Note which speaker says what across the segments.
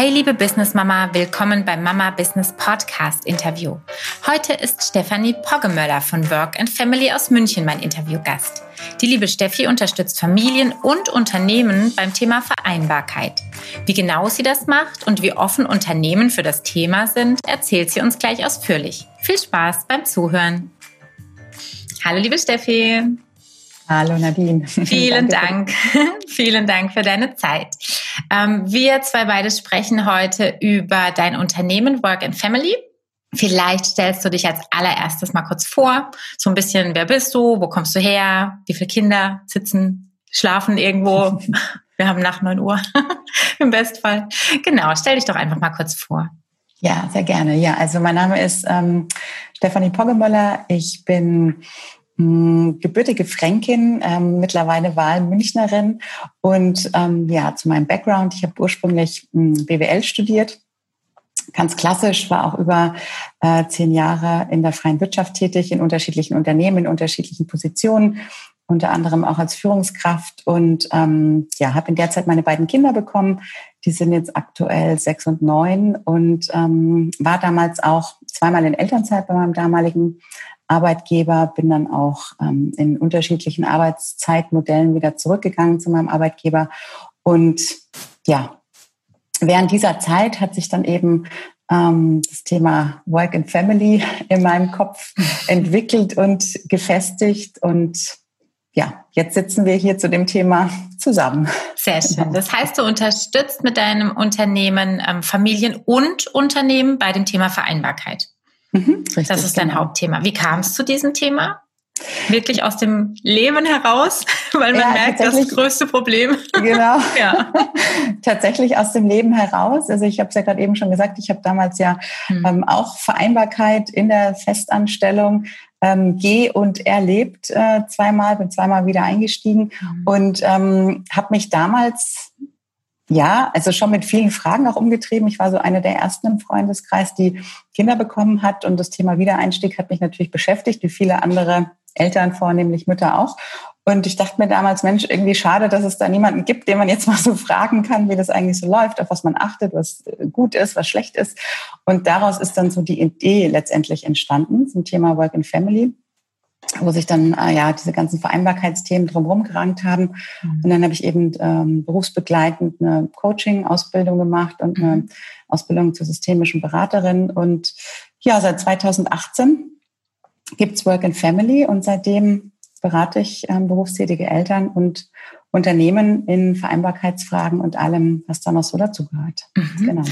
Speaker 1: Hey liebe Business Mama, willkommen beim Mama Business Podcast Interview. Heute ist Stefanie Poggemöller von Work and Family aus München mein Interviewgast. Die liebe Steffi unterstützt Familien und Unternehmen beim Thema Vereinbarkeit. Wie genau sie das macht und wie offen Unternehmen für das Thema sind, erzählt sie uns gleich ausführlich. Viel Spaß beim Zuhören. Hallo liebe Steffi.
Speaker 2: Hallo Nadine.
Speaker 1: Vielen Dank. Vielen Dank für deine Zeit. Ähm, wir zwei beide sprechen heute über dein Unternehmen Work and Family. Vielleicht stellst du dich als allererstes mal kurz vor. So ein bisschen, wer bist du? Wo kommst du her? Wie viele Kinder sitzen, schlafen irgendwo? Wir haben nach neun Uhr im Bestfall. Genau, stell dich doch einfach mal kurz vor.
Speaker 2: Ja, sehr gerne. Ja, also mein Name ist ähm, Stefanie Poggemöller. Ich bin gebürtige Fränkin, ähm, mittlerweile Wahlmünchnerin. Und ähm, ja, zu meinem Background, ich habe ursprünglich ähm, BWL studiert. Ganz klassisch, war auch über äh, zehn Jahre in der freien Wirtschaft tätig, in unterschiedlichen Unternehmen, in unterschiedlichen Positionen, unter anderem auch als Führungskraft. Und ähm, ja, habe in der Zeit meine beiden Kinder bekommen. Die sind jetzt aktuell sechs und neun und ähm, war damals auch zweimal in Elternzeit bei meinem damaligen Arbeitgeber, bin dann auch ähm, in unterschiedlichen Arbeitszeitmodellen wieder zurückgegangen zu meinem Arbeitgeber. Und ja, während dieser Zeit hat sich dann eben ähm, das Thema Work and Family in meinem Kopf entwickelt und gefestigt. Und ja, jetzt sitzen wir hier zu dem Thema zusammen.
Speaker 1: Sehr schön. Das heißt, du unterstützt mit deinem Unternehmen ähm, Familien und Unternehmen bei dem Thema Vereinbarkeit. Mhm, richtig, das ist dein genau. Hauptthema. Wie kam es zu diesem Thema? Wirklich aus dem Leben heraus, weil man ja, merkt, das größte Problem.
Speaker 2: Genau. ja. tatsächlich aus dem Leben heraus. Also ich habe es ja gerade eben schon gesagt, ich habe damals ja hm. ähm, auch Vereinbarkeit in der Festanstellung ähm, geh und erlebt äh, zweimal, bin zweimal wieder eingestiegen hm. und ähm, habe mich damals ja, also schon mit vielen Fragen auch umgetrieben. Ich war so eine der ersten im Freundeskreis, die Kinder bekommen hat und das Thema Wiedereinstieg hat mich natürlich beschäftigt, wie viele andere Eltern, vornehmlich Mütter auch. Und ich dachte mir damals, Mensch, irgendwie schade, dass es da niemanden gibt, den man jetzt mal so fragen kann, wie das eigentlich so läuft, auf was man achtet, was gut ist, was schlecht ist. Und daraus ist dann so die Idee letztendlich entstanden zum Thema Work and Family wo sich dann äh, ja diese ganzen Vereinbarkeitsthemen drumherum gerankt haben. Mhm. Und dann habe ich eben ähm, berufsbegleitend eine Coaching-Ausbildung gemacht und eine mhm. Ausbildung zur systemischen Beraterin. Und ja, seit 2018 gibt's Work and Family und seitdem berate ich ähm, berufstätige Eltern und Unternehmen in Vereinbarkeitsfragen und allem, was da noch so dazugehört. Mhm.
Speaker 1: Genau.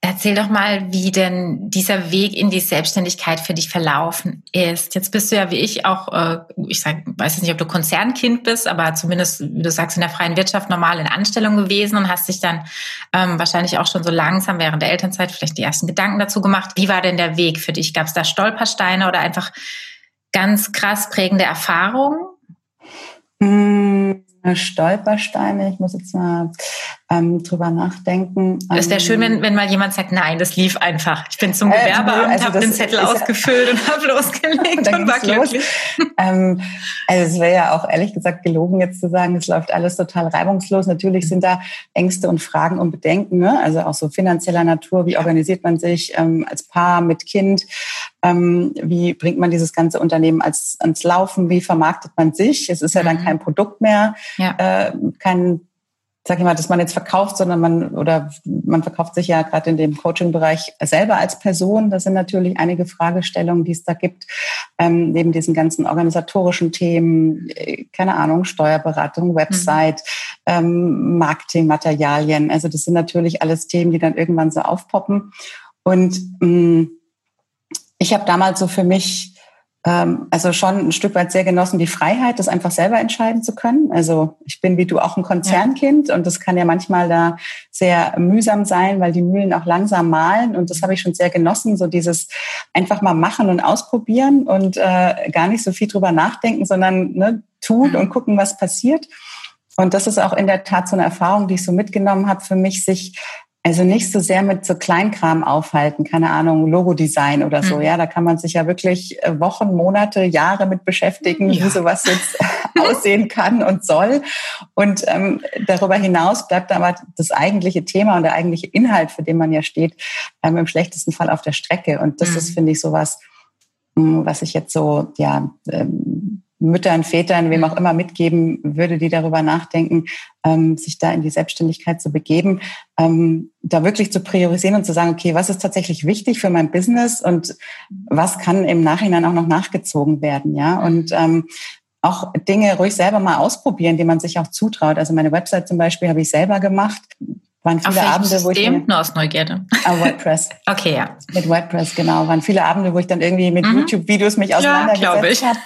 Speaker 1: Erzähl doch mal, wie denn dieser Weg in die Selbstständigkeit für dich verlaufen ist. Jetzt bist du ja wie ich auch, äh, ich sag, weiß jetzt nicht, ob du Konzernkind bist, aber zumindest, wie du sagst, in der freien Wirtschaft normal in Anstellung gewesen und hast dich dann ähm, wahrscheinlich auch schon so langsam während der Elternzeit vielleicht die ersten Gedanken dazu gemacht. Wie war denn der Weg für dich? Gab es da Stolpersteine oder einfach ganz krass prägende Erfahrungen?
Speaker 2: Mmh Stolpersteine. Ich muss jetzt mal ähm, drüber nachdenken.
Speaker 1: Es wäre schön, wenn, ähm, wenn mal jemand sagt, nein, das lief einfach. Ich bin zum Gewerbeamt, äh, also habe den Zettel ausgefüllt und habe losgelegt und war glücklich.
Speaker 2: Ähm, also es wäre ja auch ehrlich gesagt gelogen, jetzt zu sagen, es läuft alles total reibungslos. Natürlich sind da Ängste und Fragen und Bedenken, ne? also auch so finanzieller Natur. Wie organisiert man sich ähm, als Paar mit Kind? Ähm, wie bringt man dieses ganze Unternehmen als, ans Laufen? Wie vermarktet man sich? Es ist ja dann mhm. kein Produkt mehr, ja. äh, kein sag ich mal, dass man jetzt verkauft, sondern man oder man verkauft sich ja gerade in dem Coaching-Bereich selber als Person. Das sind natürlich einige Fragestellungen, die es da gibt, ähm, neben diesen ganzen organisatorischen Themen, äh, keine Ahnung, Steuerberatung, Website, mhm. ähm, Marketingmaterialien. Also das sind natürlich alles Themen, die dann irgendwann so aufpoppen. Und mh, mm, ich habe damals so für mich also schon ein Stück weit sehr genossen die Freiheit, das einfach selber entscheiden zu können. Also ich bin wie du auch ein Konzernkind ja. und das kann ja manchmal da sehr mühsam sein, weil die Mühlen auch langsam malen und das habe ich schon sehr genossen, so dieses einfach mal machen und ausprobieren und äh, gar nicht so viel drüber nachdenken, sondern ne, tun mhm. und gucken, was passiert. Und das ist auch in der Tat so eine Erfahrung, die ich so mitgenommen habe für mich, sich Also nicht so sehr mit so Kleinkram aufhalten, keine Ahnung, Logodesign oder so. Mhm. Ja, da kann man sich ja wirklich äh, Wochen, Monate, Jahre mit beschäftigen, ja. wie sowas jetzt aussehen kann und soll. Und ähm, darüber hinaus bleibt aber das eigentliche Thema und der eigentliche Inhalt, für den man ja steht, ähm, im schlechtesten Fall auf der Strecke. Und das mhm. ist, finde ich, sowas, hm, was ich jetzt so, ja, ähm, Müttern, Vätern, wem auch immer mitgeben würde, die darüber nachdenken, ähm, sich da in die Selbstständigkeit zu begeben, ähm, da wirklich zu priorisieren und zu sagen, okay, was ist tatsächlich wichtig für mein Business und was kann im Nachhinein auch noch nachgezogen werden, ja? Und ähm, auch Dinge ruhig selber mal ausprobieren, die man sich auch zutraut. Also meine Website zum Beispiel habe ich selber gemacht.
Speaker 1: Waren viele Auf Abende, wo System? ich nur aus Neugierde.
Speaker 2: Ah, WordPress.
Speaker 1: okay, ja.
Speaker 2: Mit WordPress, genau. Waren viele Abende, wo ich dann irgendwie mit mhm. YouTube-Videos mich auseinandergesetzt ja, habe.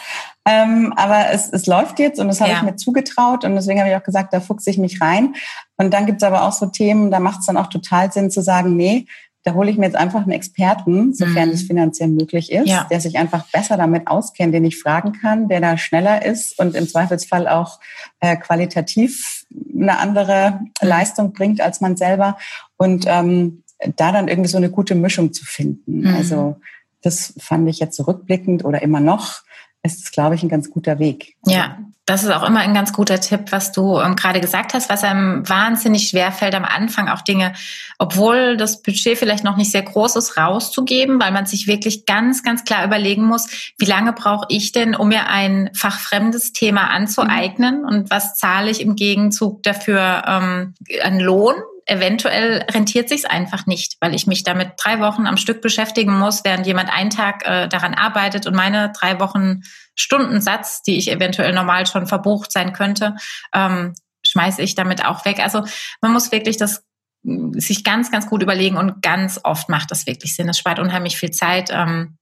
Speaker 2: Ähm, aber es, es läuft jetzt und das habe ja. ich mir zugetraut und deswegen habe ich auch gesagt, da fuchse ich mich rein. Und dann gibt es aber auch so Themen, da macht es dann auch total Sinn zu sagen, nee, da hole ich mir jetzt einfach einen Experten, sofern mhm. es finanziell möglich ist, ja. der sich einfach besser damit auskennt, den ich fragen kann, der da schneller ist und im Zweifelsfall auch äh, qualitativ eine andere mhm. Leistung bringt als man selber. Und ähm, da dann irgendwie so eine gute Mischung zu finden. Mhm. Also das fand ich jetzt zurückblickend oder immer noch ist es, glaube ich, ein ganz guter Weg.
Speaker 1: Ja, das ist auch immer ein ganz guter Tipp, was du ähm, gerade gesagt hast, was einem wahnsinnig schwer fällt am Anfang, auch Dinge, obwohl das Budget vielleicht noch nicht sehr groß ist, rauszugeben, weil man sich wirklich ganz, ganz klar überlegen muss, wie lange brauche ich denn, um mir ein fachfremdes Thema anzueignen mhm. und was zahle ich im Gegenzug dafür ähm, an Lohn, eventuell rentiert sich's einfach nicht, weil ich mich damit drei Wochen am Stück beschäftigen muss, während jemand einen Tag äh, daran arbeitet und meine drei Wochen Stundensatz, die ich eventuell normal schon verbucht sein könnte, ähm, schmeiße ich damit auch weg. Also man muss wirklich das sich ganz, ganz gut überlegen und ganz oft macht das wirklich Sinn. Es spart unheimlich viel Zeit ähm,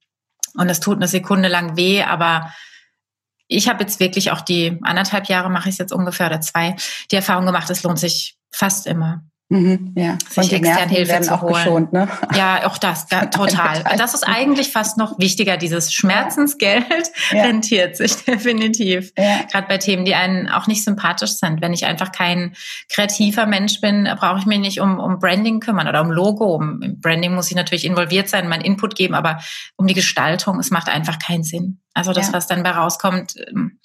Speaker 1: und es tut eine Sekunde lang weh, aber ich habe jetzt wirklich auch die anderthalb Jahre, mache ich es jetzt ungefähr oder zwei, die Erfahrung gemacht, es lohnt sich fast immer.
Speaker 2: Mhm, ja.
Speaker 1: Sich extern Hilfe zu holen. Geschont, ne? Ja, auch das, da, total. Das ist eigentlich fast noch wichtiger. Dieses Schmerzensgeld ja. rentiert sich definitiv. Ja. Gerade bei Themen, die einen auch nicht sympathisch sind. Wenn ich einfach kein kreativer Mensch bin, brauche ich mich nicht um, um Branding kümmern oder um Logo. Um Branding muss ich natürlich involviert sein, meinen Input geben, aber um die Gestaltung, es macht einfach keinen Sinn. Also das, ja. was dann bei rauskommt, ähm,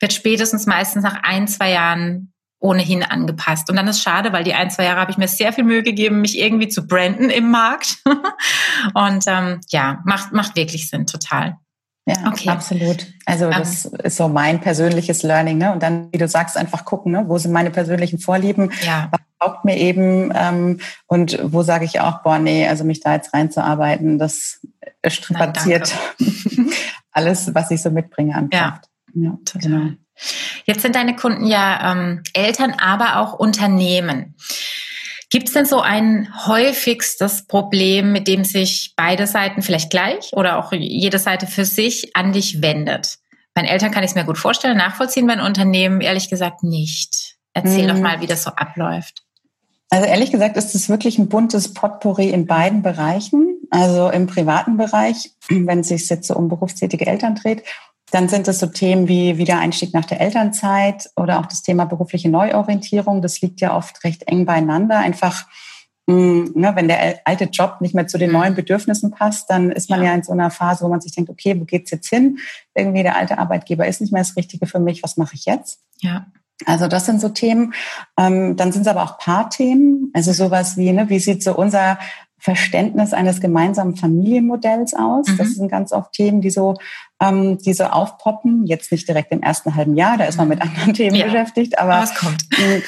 Speaker 1: wird spätestens meistens nach ein, zwei Jahren ohnehin angepasst. Und dann ist schade, weil die ein, zwei Jahre habe ich mir sehr viel Mühe gegeben, mich irgendwie zu branden im Markt. und ähm, ja, macht, macht wirklich Sinn, total.
Speaker 2: Ja, okay. absolut. Also ähm. das um, ist so mein persönliches Learning. Ne? Und dann, wie du sagst, einfach gucken, ne? wo sind meine persönlichen Vorlieben,
Speaker 1: ja.
Speaker 2: was braucht mir eben ähm, und wo sage ich auch, boah, nee, also mich da jetzt reinzuarbeiten, das strapaziert alles, was ich so mitbringe an Kraft.
Speaker 1: Ja, ja total. Genau. Jetzt sind deine Kunden ja ähm, Eltern, aber auch Unternehmen. Gibt es denn so ein häufigstes Problem, mit dem sich beide Seiten vielleicht gleich oder auch jede Seite für sich an dich wendet? Bei Eltern kann ich es mir gut vorstellen, nachvollziehen, bei Unternehmen ehrlich gesagt nicht. Erzähl mhm. doch mal, wie das so abläuft.
Speaker 2: Also ehrlich gesagt ist es wirklich ein buntes Potpourri in beiden Bereichen. Also im privaten Bereich, wenn es sich jetzt so um berufstätige Eltern dreht, dann sind es so Themen wie Wiedereinstieg nach der Elternzeit oder auch das Thema berufliche Neuorientierung. Das liegt ja oft recht eng beieinander. Einfach, mh, ne, wenn der alte Job nicht mehr zu den neuen Bedürfnissen passt, dann ist man ja, ja in so einer Phase, wo man sich denkt, okay, wo geht's jetzt hin? Irgendwie der alte Arbeitgeber ist nicht mehr das Richtige für mich. Was mache ich jetzt?
Speaker 1: Ja.
Speaker 2: Also das sind so Themen. Ähm, dann sind es aber auch Paarthemen. Also sowas wie, ne, wie sieht so unser Verständnis eines gemeinsamen Familienmodells aus. Mhm. Das sind ganz oft Themen, die so, ähm, die so aufpoppen. Jetzt nicht direkt im ersten halben Jahr, da ist man mit mhm. anderen Themen ja. beschäftigt, aber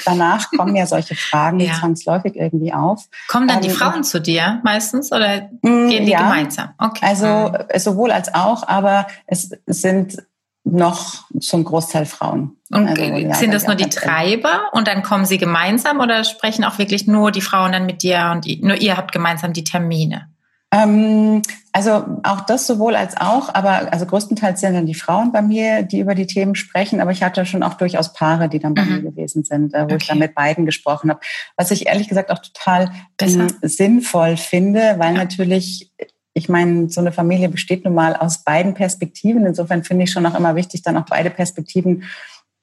Speaker 2: danach kommen ja solche Fragen ja. zwangsläufig irgendwie auf.
Speaker 1: Kommen dann die ähm, Frauen zu dir meistens oder mm, gehen die ja. gemeinsam?
Speaker 2: Okay. Also mhm. sowohl als auch, aber es sind noch zum Großteil Frauen.
Speaker 1: Und also, ja, sind das nur die Treiber und dann kommen sie gemeinsam oder sprechen auch wirklich nur die Frauen dann mit dir und nur ihr habt gemeinsam die Termine?
Speaker 2: Ähm, also auch das sowohl als auch, aber also größtenteils sind dann die Frauen bei mir, die über die Themen sprechen, aber ich hatte schon auch durchaus Paare, die dann bei mhm. mir gewesen sind, äh, wo okay. ich dann mit beiden gesprochen habe. Was ich ehrlich gesagt auch total ähm, sinnvoll finde, weil ja. natürlich ich meine, so eine Familie besteht nun mal aus beiden Perspektiven. Insofern finde ich schon auch immer wichtig, dann auch beide Perspektiven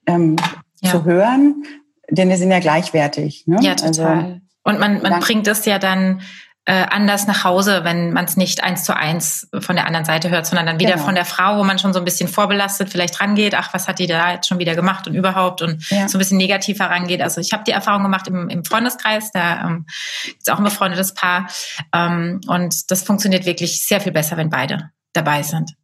Speaker 2: ähm, ja. zu hören, denn die sind ja gleichwertig. Ne?
Speaker 1: Ja, total. Also, Und man, man bringt es ja dann äh, anders nach Hause, wenn man es nicht eins zu eins von der anderen Seite hört, sondern dann wieder genau. von der Frau, wo man schon so ein bisschen vorbelastet vielleicht rangeht, ach, was hat die da jetzt schon wieder gemacht und überhaupt und ja. so ein bisschen negativer rangeht. Also ich habe die Erfahrung gemacht im, im Freundeskreis, da ähm, ist auch ein befreundetes Paar ähm, und das funktioniert wirklich sehr viel besser, wenn beide dabei sind.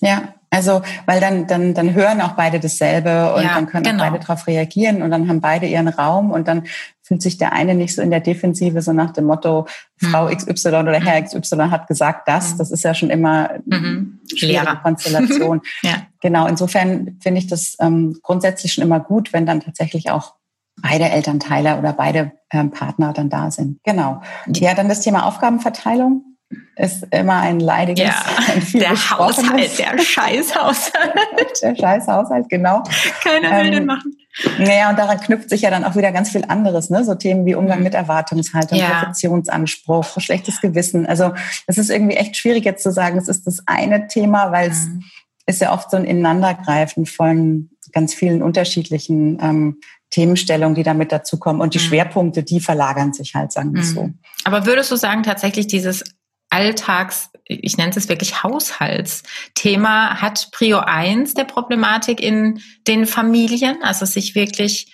Speaker 2: Ja, also, weil dann, dann, dann hören auch beide dasselbe und ja, dann können genau. auch beide darauf reagieren und dann haben beide ihren Raum und dann fühlt sich der eine nicht so in der Defensive, so nach dem Motto, Frau mhm. XY oder Herr mhm. XY hat gesagt das. Mhm. Das ist ja schon immer mhm. schwere Konstellation. ja. Genau, insofern finde ich das ähm, grundsätzlich schon immer gut, wenn dann tatsächlich auch beide Elternteile oder beide ähm, Partner dann da sind. Genau. Ja, dann das Thema Aufgabenverteilung ist immer ein leidiges, ja,
Speaker 1: ein der Haushalt, der Scheißhaushalt.
Speaker 2: der Scheißhaushalt, genau.
Speaker 1: Keiner will ähm, den machen.
Speaker 2: Naja, und daran knüpft sich ja dann auch wieder ganz viel anderes, ne? So Themen wie Umgang mhm. mit Erwartungshaltung, ja. Perfektionsanspruch, schlechtes Gewissen. Also es ist irgendwie echt schwierig jetzt zu sagen, es ist das eine Thema, weil es mhm. ist ja oft so ein Ineinandergreifen von ganz vielen unterschiedlichen ähm, Themenstellungen, die damit dazukommen. Und die mhm. Schwerpunkte, die verlagern sich halt, sagen wir mhm. so.
Speaker 1: Aber würdest du sagen, tatsächlich dieses Alltags, ich nenne es wirklich Haushaltsthema, hat Prio 1 der Problematik in den Familien, also sich wirklich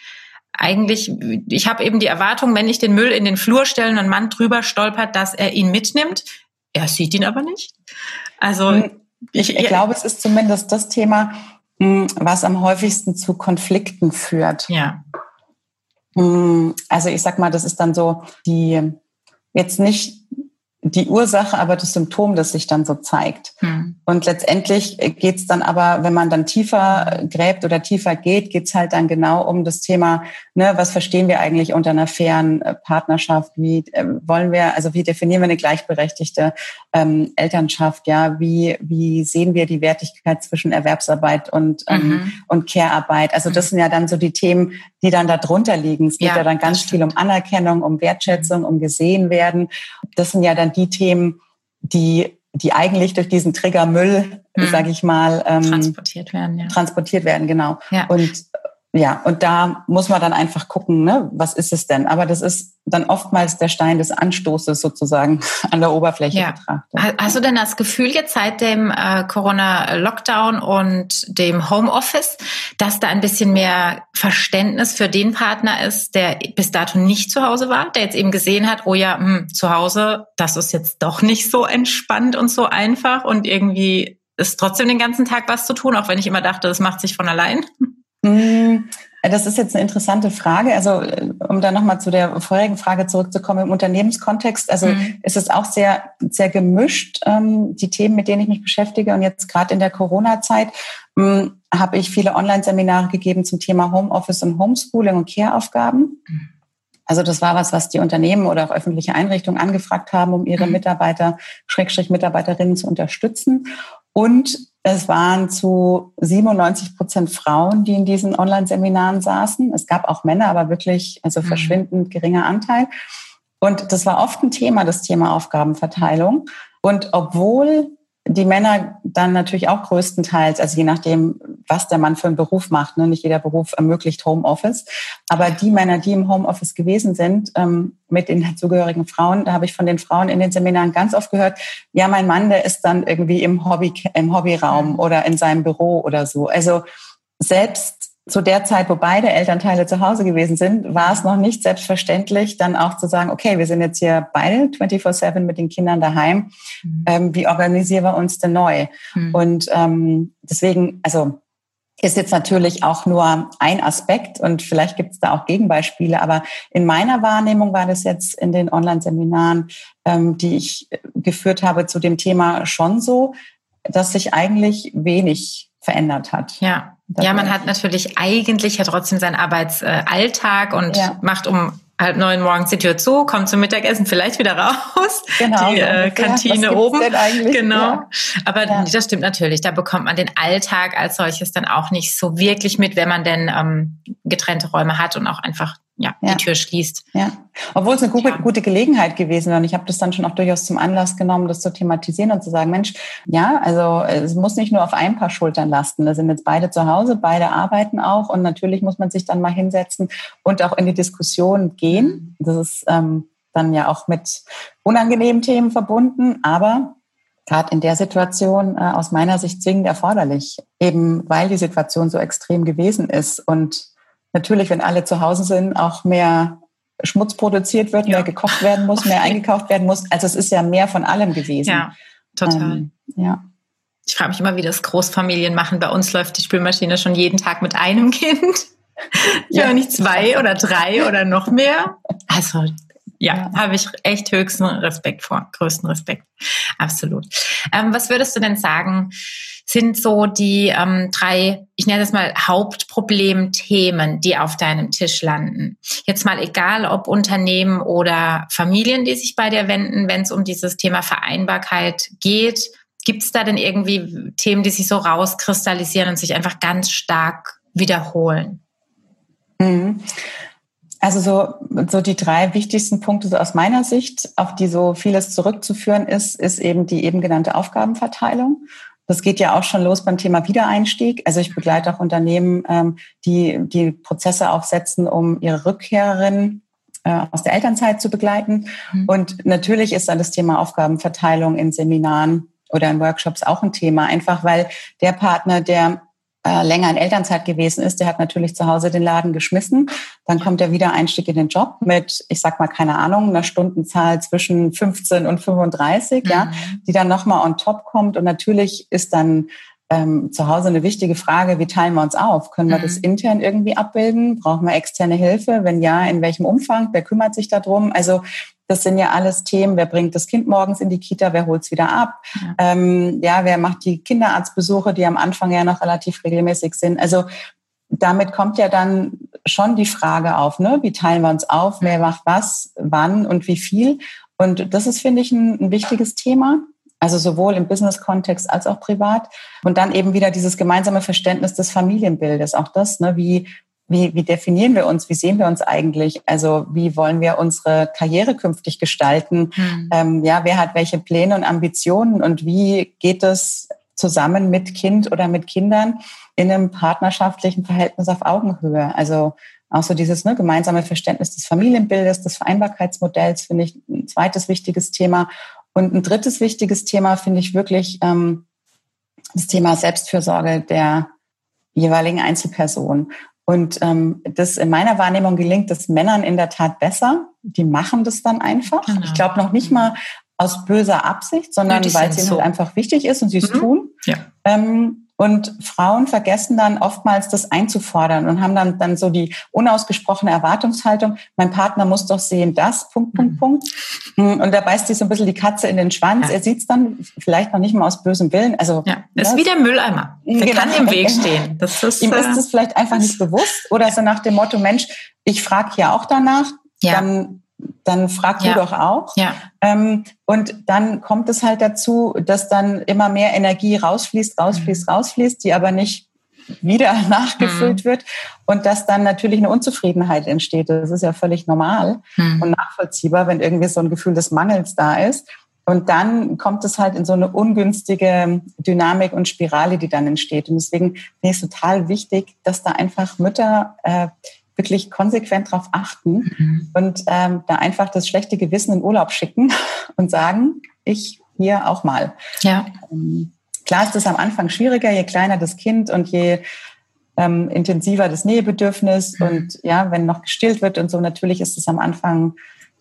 Speaker 1: eigentlich, ich habe eben die Erwartung, wenn ich den Müll in den Flur stelle und ein Mann drüber stolpert, dass er ihn mitnimmt. Er sieht ihn aber nicht.
Speaker 2: Also hm, ich, ich glaube, es ist zumindest das Thema, hm, was am häufigsten zu Konflikten führt.
Speaker 1: Ja.
Speaker 2: Hm, also ich sag mal, das ist dann so die jetzt nicht die Ursache, aber das Symptom, das sich dann so zeigt. Hm. Und letztendlich geht's dann aber, wenn man dann tiefer gräbt oder tiefer geht, geht's halt dann genau um das Thema, ne, was verstehen wir eigentlich unter einer fairen äh, Partnerschaft? Wie äh, wollen wir, also wie definieren wir eine gleichberechtigte ähm, Elternschaft? Ja, wie, wie sehen wir die Wertigkeit zwischen Erwerbsarbeit und, ähm, mhm. und Care-Arbeit? Also das sind ja dann so die Themen, die dann da drunter liegen. Es geht ja, ja dann ganz viel um Anerkennung, um Wertschätzung, um gesehen werden. Das sind ja dann die Themen, die, die eigentlich durch diesen Trigger Müll, mhm. sage ich mal,
Speaker 1: ähm, transportiert werden. Ja.
Speaker 2: Transportiert werden, genau. Ja. Und ja, und da muss man dann einfach gucken, ne, was ist es denn? Aber das ist dann oftmals der Stein des Anstoßes sozusagen an der Oberfläche ja. betrachtet.
Speaker 1: Hast du denn das Gefühl jetzt seit dem äh, Corona-Lockdown und dem Homeoffice, dass da ein bisschen mehr Verständnis für den Partner ist, der bis dato nicht zu Hause war, der jetzt eben gesehen hat, oh ja, hm, zu Hause, das ist jetzt doch nicht so entspannt und so einfach und irgendwie ist trotzdem den ganzen Tag was zu tun, auch wenn ich immer dachte, das macht sich von allein?
Speaker 2: Hm, das ist jetzt eine interessante Frage. Also, um da nochmal zu der vorherigen Frage zurückzukommen, im Unternehmenskontext, also mhm. ist es auch sehr, sehr gemischt, ähm, die Themen, mit denen ich mich beschäftige. Und jetzt gerade in der Corona-Zeit ähm, habe ich viele Online-Seminare gegeben zum Thema Homeoffice und Homeschooling und Care-Aufgaben. Mhm. Also das war was, was die Unternehmen oder auch öffentliche Einrichtungen angefragt haben, um ihre. Mitarbeiter, Schrägstrich Mitarbeiterinnen zu unterstützen. Und es waren zu 97 Prozent Frauen, die in diesen Online-Seminaren saßen. Es gab auch Männer, aber wirklich, also mhm. verschwindend geringer Anteil. Und das war oft ein Thema, das Thema Aufgabenverteilung. Und obwohl die Männer dann natürlich auch größtenteils, also je nachdem, was der Mann für einen Beruf macht, ne? nicht jeder Beruf ermöglicht Homeoffice, aber die Männer, die im Homeoffice gewesen sind, ähm, mit den dazugehörigen Frauen, da habe ich von den Frauen in den Seminaren ganz oft gehört, ja, mein Mann, der ist dann irgendwie im Hobby, im Hobbyraum oder in seinem Büro oder so. Also selbst zu der Zeit, wo beide Elternteile zu Hause gewesen sind, war es noch nicht selbstverständlich, dann auch zu sagen, okay, wir sind jetzt hier beide 24-7 mit den Kindern daheim. Mhm. Ähm, wie organisieren wir uns denn neu? Mhm. Und ähm, deswegen, also ist jetzt natürlich auch nur ein Aspekt und vielleicht gibt es da auch Gegenbeispiele, aber in meiner Wahrnehmung war das jetzt in den Online-Seminaren, ähm, die ich geführt habe zu dem Thema schon so, dass sich eigentlich wenig verändert hat.
Speaker 1: Ja. Ja, man hat natürlich eigentlich ja trotzdem seinen Arbeitsalltag und ja. macht um halb neun morgens die Tür zu, kommt zum Mittagessen vielleicht wieder raus. Genau. Die äh, Kantine oben. Genau. Ja. Aber ja. das stimmt natürlich. Da bekommt man den Alltag als solches dann auch nicht so wirklich mit, wenn man denn ähm, getrennte Räume hat und auch einfach ja, ja. die Tür schließt.
Speaker 2: Ja, obwohl es eine gute, ja. gute Gelegenheit gewesen wäre. Und ich habe das dann schon auch durchaus zum Anlass genommen, das zu thematisieren und zu sagen, Mensch, ja, also es muss nicht nur auf ein paar Schultern lasten. Da sind jetzt beide zu Hause, beide arbeiten auch. Und natürlich muss man sich dann mal hinsetzen und auch in die Diskussion gehen. Das ist ähm, dann ja auch mit unangenehmen Themen verbunden. Aber gerade in der Situation äh, aus meiner Sicht zwingend erforderlich, eben weil die Situation so extrem gewesen ist und natürlich, wenn alle zu Hause sind, auch mehr Schmutz produziert wird, ja. mehr gekocht werden muss, mehr eingekauft werden muss. Also es ist ja mehr von allem gewesen.
Speaker 1: Ja, total. Ähm, ja. Ich frage mich immer, wie das Großfamilien machen. Bei uns läuft die Spülmaschine schon jeden Tag mit einem Kind. Ja, nicht zwei oder drei oder noch mehr. Also ja, ja. habe ich echt höchsten Respekt vor, größten Respekt. Absolut. Ähm, was würdest du denn sagen, sind so die ähm, drei, ich nenne das mal Hauptproblemthemen, die auf deinem Tisch landen? Jetzt mal egal, ob Unternehmen oder Familien, die sich bei dir wenden, wenn es um dieses Thema Vereinbarkeit geht. Gibt es da denn irgendwie Themen, die sich so rauskristallisieren und sich einfach ganz stark wiederholen?
Speaker 2: Mhm. Also so, so die drei wichtigsten Punkte so aus meiner Sicht, auf die so vieles zurückzuführen ist, ist eben die eben genannte Aufgabenverteilung. Das geht ja auch schon los beim Thema Wiedereinstieg. Also ich begleite auch Unternehmen, ähm, die die Prozesse aufsetzen, um ihre Rückkehrerin äh, aus der Elternzeit zu begleiten. Mhm. Und natürlich ist dann das Thema Aufgabenverteilung in Seminaren oder in Workshops auch ein Thema, einfach weil der Partner, der äh, länger in Elternzeit gewesen ist, der hat natürlich zu Hause den Laden geschmissen. Dann kommt der Wiedereinstieg in den Job mit, ich sag mal, keine Ahnung, einer Stundenzahl zwischen 15 und 35, mhm. ja, die dann nochmal on top kommt. Und natürlich ist dann ähm, zu Hause eine wichtige Frage, wie teilen wir uns auf? Können wir mhm. das intern irgendwie abbilden? Brauchen wir externe Hilfe? Wenn ja, in welchem Umfang? Wer kümmert sich darum? Also das sind ja alles Themen. Wer bringt das Kind morgens in die Kita? Wer holt es wieder ab? Ja. Ähm, ja, wer macht die Kinderarztbesuche, die am Anfang ja noch relativ regelmäßig sind? Also damit kommt ja dann schon die Frage auf, ne? Wie teilen wir uns auf? Wer macht was, wann und wie viel? Und das ist, finde ich, ein, ein wichtiges Thema. Also sowohl im Business-Kontext als auch privat. Und dann eben wieder dieses gemeinsame Verständnis des Familienbildes. Auch das, ne, wie, wie, wie definieren wir uns? Wie sehen wir uns eigentlich? Also wie wollen wir unsere Karriere künftig gestalten? Mhm. Ähm, ja, wer hat welche Pläne und Ambitionen und wie geht es zusammen mit Kind oder mit Kindern in einem partnerschaftlichen Verhältnis auf Augenhöhe? Also auch so dieses ne, gemeinsame Verständnis des Familienbildes, des Vereinbarkeitsmodells finde ich ein zweites wichtiges Thema. Und ein drittes wichtiges Thema finde ich wirklich ähm, das Thema Selbstfürsorge der jeweiligen Einzelperson. Und ähm, das in meiner Wahrnehmung gelingt das Männern in der Tat besser. Die machen das dann einfach. Genau. Ich glaube noch nicht mal aus böser Absicht, sondern weil es ihnen so. halt einfach wichtig ist und sie es mhm. tun. Ja. Ähm, und Frauen vergessen dann oftmals das einzufordern und haben dann, dann so die unausgesprochene Erwartungshaltung, mein Partner muss doch sehen, das, Punkt, Punkt, mhm. Punkt. Hm, und da beißt sich so ein bisschen die Katze in den Schwanz. Ja. Er sieht es dann vielleicht noch nicht mal aus bösem Willen. Also,
Speaker 1: ja, das ist wie der Mülleimer. Der genau. kann im Weg stehen.
Speaker 2: Das ist, Ihm ist es vielleicht einfach nicht bewusst oder so nach dem Motto, Mensch, ich frage ja auch danach, ja. dann dann frag ja. du doch auch. Ja. Ähm, und dann kommt es halt dazu, dass dann immer mehr Energie rausfließt, rausfließt, mhm. rausfließt, die aber nicht wieder nachgefüllt mhm. wird und dass dann natürlich eine Unzufriedenheit entsteht. Das ist ja völlig normal mhm. und nachvollziehbar, wenn irgendwie so ein Gefühl des Mangels da ist. Und dann kommt es halt in so eine ungünstige Dynamik und Spirale, die dann entsteht. Und deswegen finde ich es total wichtig, dass da einfach Mütter äh, wirklich konsequent darauf achten mhm. und ähm, da einfach das schlechte Gewissen in Urlaub schicken und sagen, ich hier auch mal. Ja. Ähm, klar ist es am Anfang schwieriger, je kleiner das Kind und je ähm, intensiver das Nähebedürfnis mhm. und ja, wenn noch gestillt wird und so, natürlich ist es am Anfang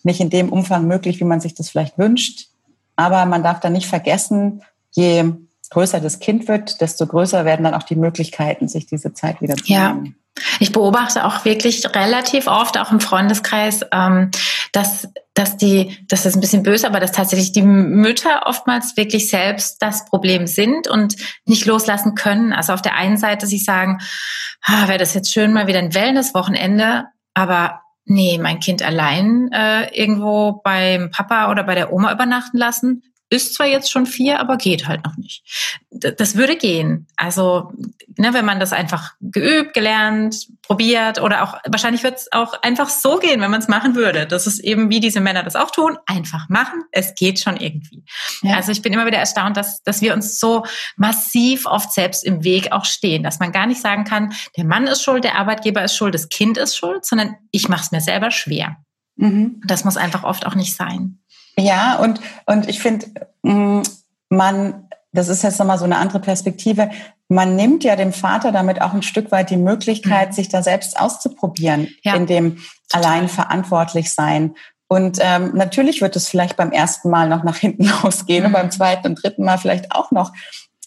Speaker 2: nicht in dem Umfang möglich, wie man sich das vielleicht wünscht. Aber man darf da nicht vergessen, je größer das Kind wird, desto größer werden dann auch die Möglichkeiten, sich diese Zeit wieder zu nehmen.
Speaker 1: Ich beobachte auch wirklich relativ oft, auch im Freundeskreis, ähm, dass, dass die, das ist ein bisschen böse, aber dass tatsächlich die Mütter oftmals wirklich selbst das Problem sind und nicht loslassen können. Also auf der einen Seite sich sagen, ah, wäre das jetzt schön mal wieder ein Wellness-Wochenende, aber nee, mein Kind allein äh, irgendwo beim Papa oder bei der Oma übernachten lassen, ist zwar jetzt schon vier, aber geht halt noch nicht. Das würde gehen. Also, ne, wenn man das einfach geübt, gelernt, probiert oder auch, wahrscheinlich wird es auch einfach so gehen, wenn man es machen würde. Das ist eben, wie diese Männer das auch tun, einfach machen. Es geht schon irgendwie. Ja. Also ich bin immer wieder erstaunt, dass, dass wir uns so massiv oft selbst im Weg auch stehen, dass man gar nicht sagen kann, der Mann ist schuld, der Arbeitgeber ist schuld, das Kind ist schuld, sondern ich mache es mir selber schwer. Mhm. Das muss einfach oft auch nicht sein.
Speaker 2: Ja, und, und ich finde, mm, man, das ist jetzt nochmal so eine andere Perspektive, man nimmt ja dem Vater damit auch ein Stück weit die Möglichkeit, mhm. sich da selbst auszuprobieren, ja. in dem allein verantwortlich sein. Und ähm, natürlich wird es vielleicht beim ersten Mal noch nach hinten losgehen mhm. und beim zweiten und dritten Mal vielleicht auch noch.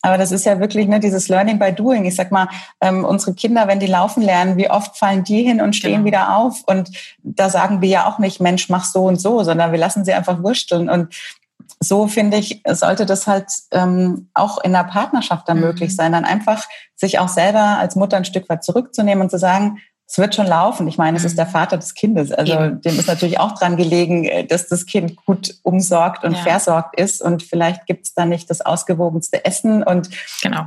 Speaker 2: Aber das ist ja wirklich ne, dieses Learning by Doing. Ich sag mal, ähm, unsere Kinder, wenn die laufen lernen, wie oft fallen die hin und stehen genau. wieder auf? Und da sagen wir ja auch nicht, Mensch, mach so und so, sondern wir lassen sie einfach wursteln. Und so finde ich, sollte das halt ähm, auch in der Partnerschaft dann mhm. möglich sein, dann einfach sich auch selber als Mutter ein Stück weit zurückzunehmen und zu sagen, es wird schon laufen. Ich meine, es ist der mhm. Vater des Kindes. Also Eben. dem ist natürlich auch dran gelegen, äh, dass das Kind gut umsorgt und ja. versorgt ist. Und vielleicht gibt es da nicht das ausgewogenste Essen und genau.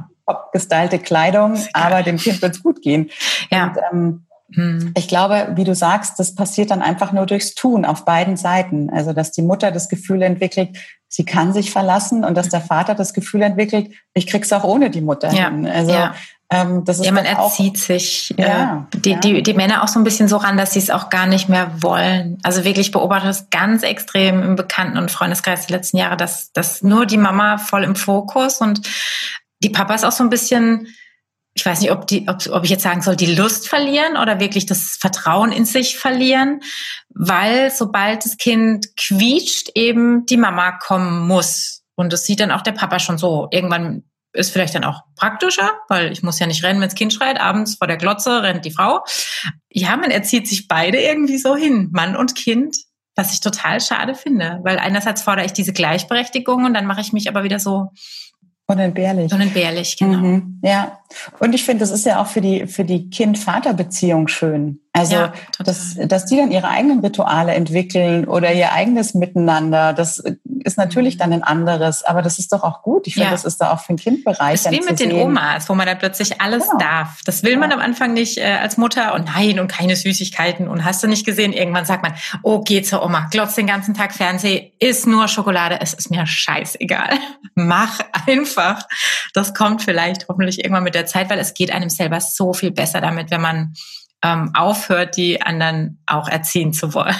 Speaker 2: gestylte Kleidung, aber dem Kind wird es gut gehen. Ja. Und, ähm, hm. Ich glaube, wie du sagst, das passiert dann einfach nur durchs Tun auf beiden Seiten. Also, dass die Mutter das Gefühl entwickelt, sie kann sich verlassen und dass der Vater das Gefühl entwickelt, ich krieg's auch ohne die Mutter ja. hin. Also, ja.
Speaker 1: Ähm, das ist ja, man erzieht sich äh, ja, die, ja. Die, die Männer auch so ein bisschen so ran, dass sie es auch gar nicht mehr wollen. Also wirklich beobachte es ganz extrem im Bekannten- und Freundeskreis der letzten Jahre, dass, dass nur die Mama voll im Fokus und die Papas auch so ein bisschen, ich weiß nicht, ob, die, ob, ob ich jetzt sagen soll, die Lust verlieren oder wirklich das Vertrauen in sich verlieren, weil sobald das Kind quietscht, eben die Mama kommen muss. Und das sieht dann auch der Papa schon so. Irgendwann ist vielleicht dann auch praktischer, weil ich muss ja nicht rennen, wenn das Kind schreit. Abends vor der Glotze rennt die Frau. Ja, man erzieht sich beide irgendwie so hin, Mann und Kind, was ich total schade finde, weil einerseits fordere ich diese Gleichberechtigung und dann mache ich mich aber wieder so
Speaker 2: Unentbehrlich.
Speaker 1: Unentbehrlich, genau.
Speaker 2: Mhm, ja. Und ich finde, das ist ja auch für die, für die Kind-Vater-Beziehung schön. Also, ja, dass, dass die dann ihre eigenen Rituale entwickeln oder ihr eigenes Miteinander, das ist natürlich dann ein anderes, aber das ist doch auch gut. Ich finde, ja. das ist da auch für ein Kind bereichernd. Das
Speaker 1: ist wie mit den Omas, wo man dann plötzlich alles genau. darf. Das will man am Anfang nicht äh, als Mutter und nein und keine Süßigkeiten und hast du nicht gesehen. Irgendwann sagt man, oh, geh zur Oma, glotzt den ganzen Tag Fernseh, isst nur Schokolade, es ist mir scheißegal. Mach einfach. Das kommt vielleicht hoffentlich irgendwann mit der Zeit, weil es geht einem selber so viel besser damit, wenn man ähm, aufhört, die anderen auch erziehen zu wollen.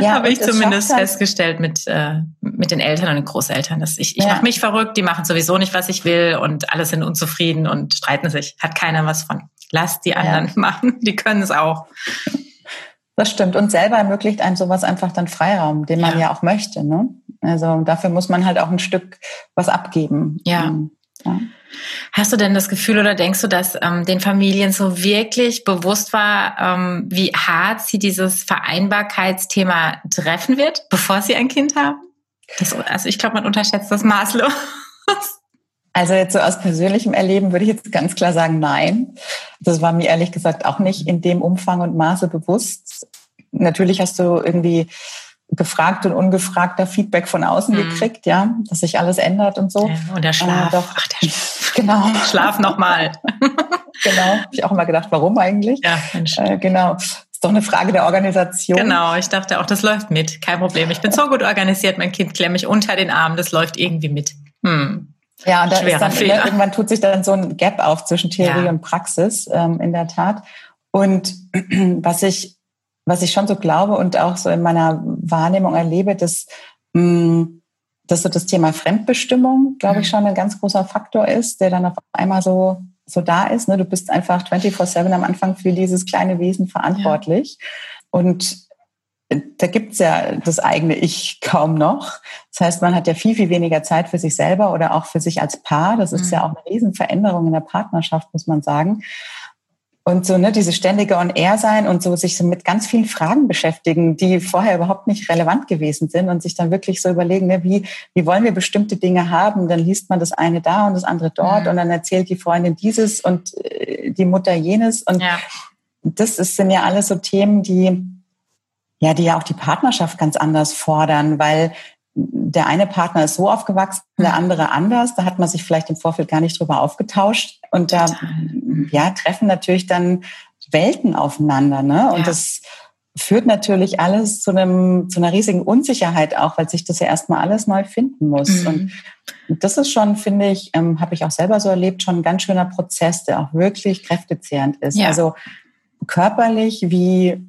Speaker 1: Ja, Habe ich zumindest halt festgestellt mit, äh, mit den Eltern und den Großeltern. Dass ich ich ja. mache mich verrückt, die machen sowieso nicht, was ich will und alle sind unzufrieden und streiten sich. Hat keiner was von. Lass die anderen ja. machen, die können es auch.
Speaker 2: Das stimmt. Und selber ermöglicht einem sowas einfach dann Freiraum, den man ja, ja auch möchte. Ne? Also dafür muss man halt auch ein Stück was abgeben.
Speaker 1: Ja. Ja. Hast du denn das Gefühl oder denkst du, dass ähm, den Familien so wirklich bewusst war, ähm, wie hart sie dieses Vereinbarkeitsthema treffen wird, bevor sie ein Kind haben? Das, also ich glaube, man unterschätzt das maßlos.
Speaker 2: Also jetzt so aus persönlichem Erleben würde ich jetzt ganz klar sagen, nein. Das war mir ehrlich gesagt auch nicht in dem Umfang und Maße bewusst. Natürlich hast du irgendwie gefragt und ungefragter Feedback von außen mhm. gekriegt, ja, dass sich alles ändert und so. Ja,
Speaker 1: und der Schlaf. Äh, doch, Ach, der Schlaf. Genau. Schlaf nochmal.
Speaker 2: genau. Hab ich auch immer gedacht, warum eigentlich? Ja, Mensch. Äh, genau. Ist doch eine Frage der Organisation.
Speaker 1: Genau, ich dachte auch, das läuft mit. Kein Problem. Ich bin so gut organisiert, mein Kind klemmt mich unter den Arm, das läuft irgendwie mit. Hm.
Speaker 2: Ja, und da ist dann, Fehler. irgendwann tut sich dann so ein Gap auf zwischen Theorie ja. und Praxis, ähm, in der Tat. Und was ich was ich schon so glaube und auch so in meiner Wahrnehmung erlebe, dass, mh, mm, dass so das Thema Fremdbestimmung, glaube ich, mhm. schon ein ganz großer Faktor ist, der dann auf einmal so, so da ist. Ne? Du bist einfach 24-7 am Anfang für dieses kleine Wesen verantwortlich. Ja. Und da gibt's ja das eigene Ich kaum noch. Das heißt, man hat ja viel, viel weniger Zeit für sich selber oder auch für sich als Paar. Das ist mhm. ja auch eine Riesenveränderung in der Partnerschaft, muss man sagen. Und so, ne, diese ständige On-Air sein und so sich so mit ganz vielen Fragen beschäftigen, die vorher überhaupt nicht relevant gewesen sind und sich dann wirklich so überlegen, ne, wie, wie wollen wir bestimmte Dinge haben? Dann liest man das eine da und das andere dort mhm. und dann erzählt die Freundin dieses und äh, die Mutter jenes. Und ja. das ist, sind ja alles so Themen, die, ja, die ja auch die Partnerschaft ganz anders fordern, weil der eine Partner ist so aufgewachsen, der mhm. andere anders. Da hat man sich vielleicht im Vorfeld gar nicht drüber aufgetauscht. Und da ja, treffen natürlich dann Welten aufeinander. Ne? Und ja. das führt natürlich alles zu, einem, zu einer riesigen Unsicherheit auch, weil sich das ja erstmal alles neu finden muss. Mhm. Und das ist schon, finde ich, ähm, habe ich auch selber so erlebt, schon ein ganz schöner Prozess, der auch wirklich kräftezehrend ist. Ja. Also körperlich wie